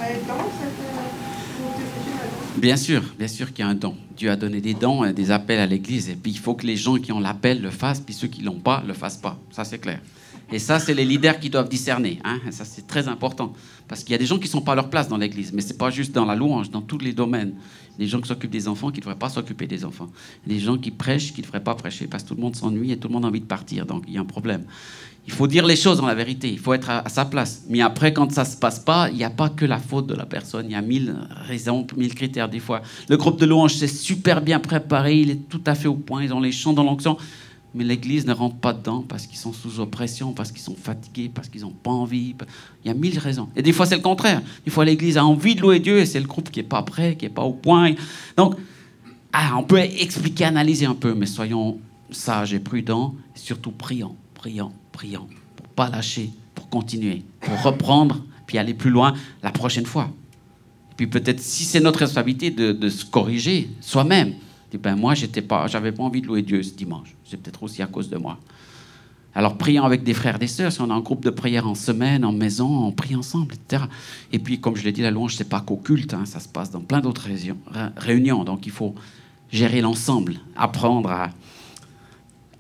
un don, cette, euh? Bien sûr, bien sûr qu'il y a un don. Dieu a donné des dons, des appels à l'Église. Et puis il faut que les gens qui ont l'appel le fassent, puis ceux qui l'ont pas le fassent pas. Ça, c'est clair. Et ça, c'est les leaders qui doivent discerner. Hein? Ça, c'est très important. Parce qu'il y a des gens qui ne sont pas à leur place dans l'Église. Mais ce n'est pas juste dans la louange, dans tous les domaines. Des gens qui s'occupent des enfants qui ne devraient pas s'occuper des enfants. Des gens qui prêchent qui ne devraient pas prêcher. Parce que tout le monde s'ennuie et tout le monde a envie de partir. Donc il y a un problème. Il faut dire les choses dans la vérité. Il faut être à, à sa place. Mais après, quand ça ne se passe pas, il n'y a pas que la faute de la personne. Il y a mille raisons, mille critères des fois. Le groupe de louange, c'est super bien préparé. Il est tout à fait au point. Ils ont les chants dans l'onction. Mais l'Église ne rentre pas dedans parce qu'ils sont sous oppression, parce qu'ils sont fatigués, parce qu'ils n'ont pas envie. Il y a mille raisons. Et des fois, c'est le contraire. Des fois, l'Église a envie de louer Dieu et c'est le groupe qui n'est pas prêt, qui n'est pas au point. Donc, ah, on peut expliquer, analyser un peu, mais soyons sages et prudents, et surtout priants, priants, priants, pour pas lâcher, pour continuer, pour reprendre, puis aller plus loin la prochaine fois. Et puis peut-être, si c'est notre responsabilité de se corriger soi-même, ben moi, j'étais pas, j'avais pas envie de louer Dieu ce dimanche. C'est peut-être aussi à cause de moi. Alors prions avec des frères et des sœurs, si on a un groupe de prière en semaine, en maison, on prie ensemble, etc. Et puis, comme je l'ai dit, la louange, c'est pas qu'au culte, hein, ça se passe dans plein d'autres réunions. Donc il faut gérer l'ensemble, apprendre à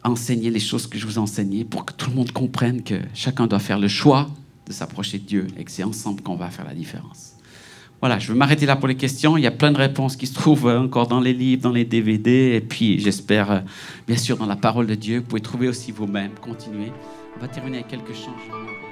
enseigner les choses que je vous ai enseignées pour que tout le monde comprenne que chacun doit faire le choix de s'approcher de Dieu et que c'est ensemble qu'on va faire la différence. Voilà, je vais m'arrêter là pour les questions. Il y a plein de réponses qui se trouvent euh, encore dans les livres, dans les DVD, et puis j'espère, euh, bien sûr, dans la parole de Dieu. Vous pouvez trouver aussi vous-même. Continuez. On va terminer avec quelques changements.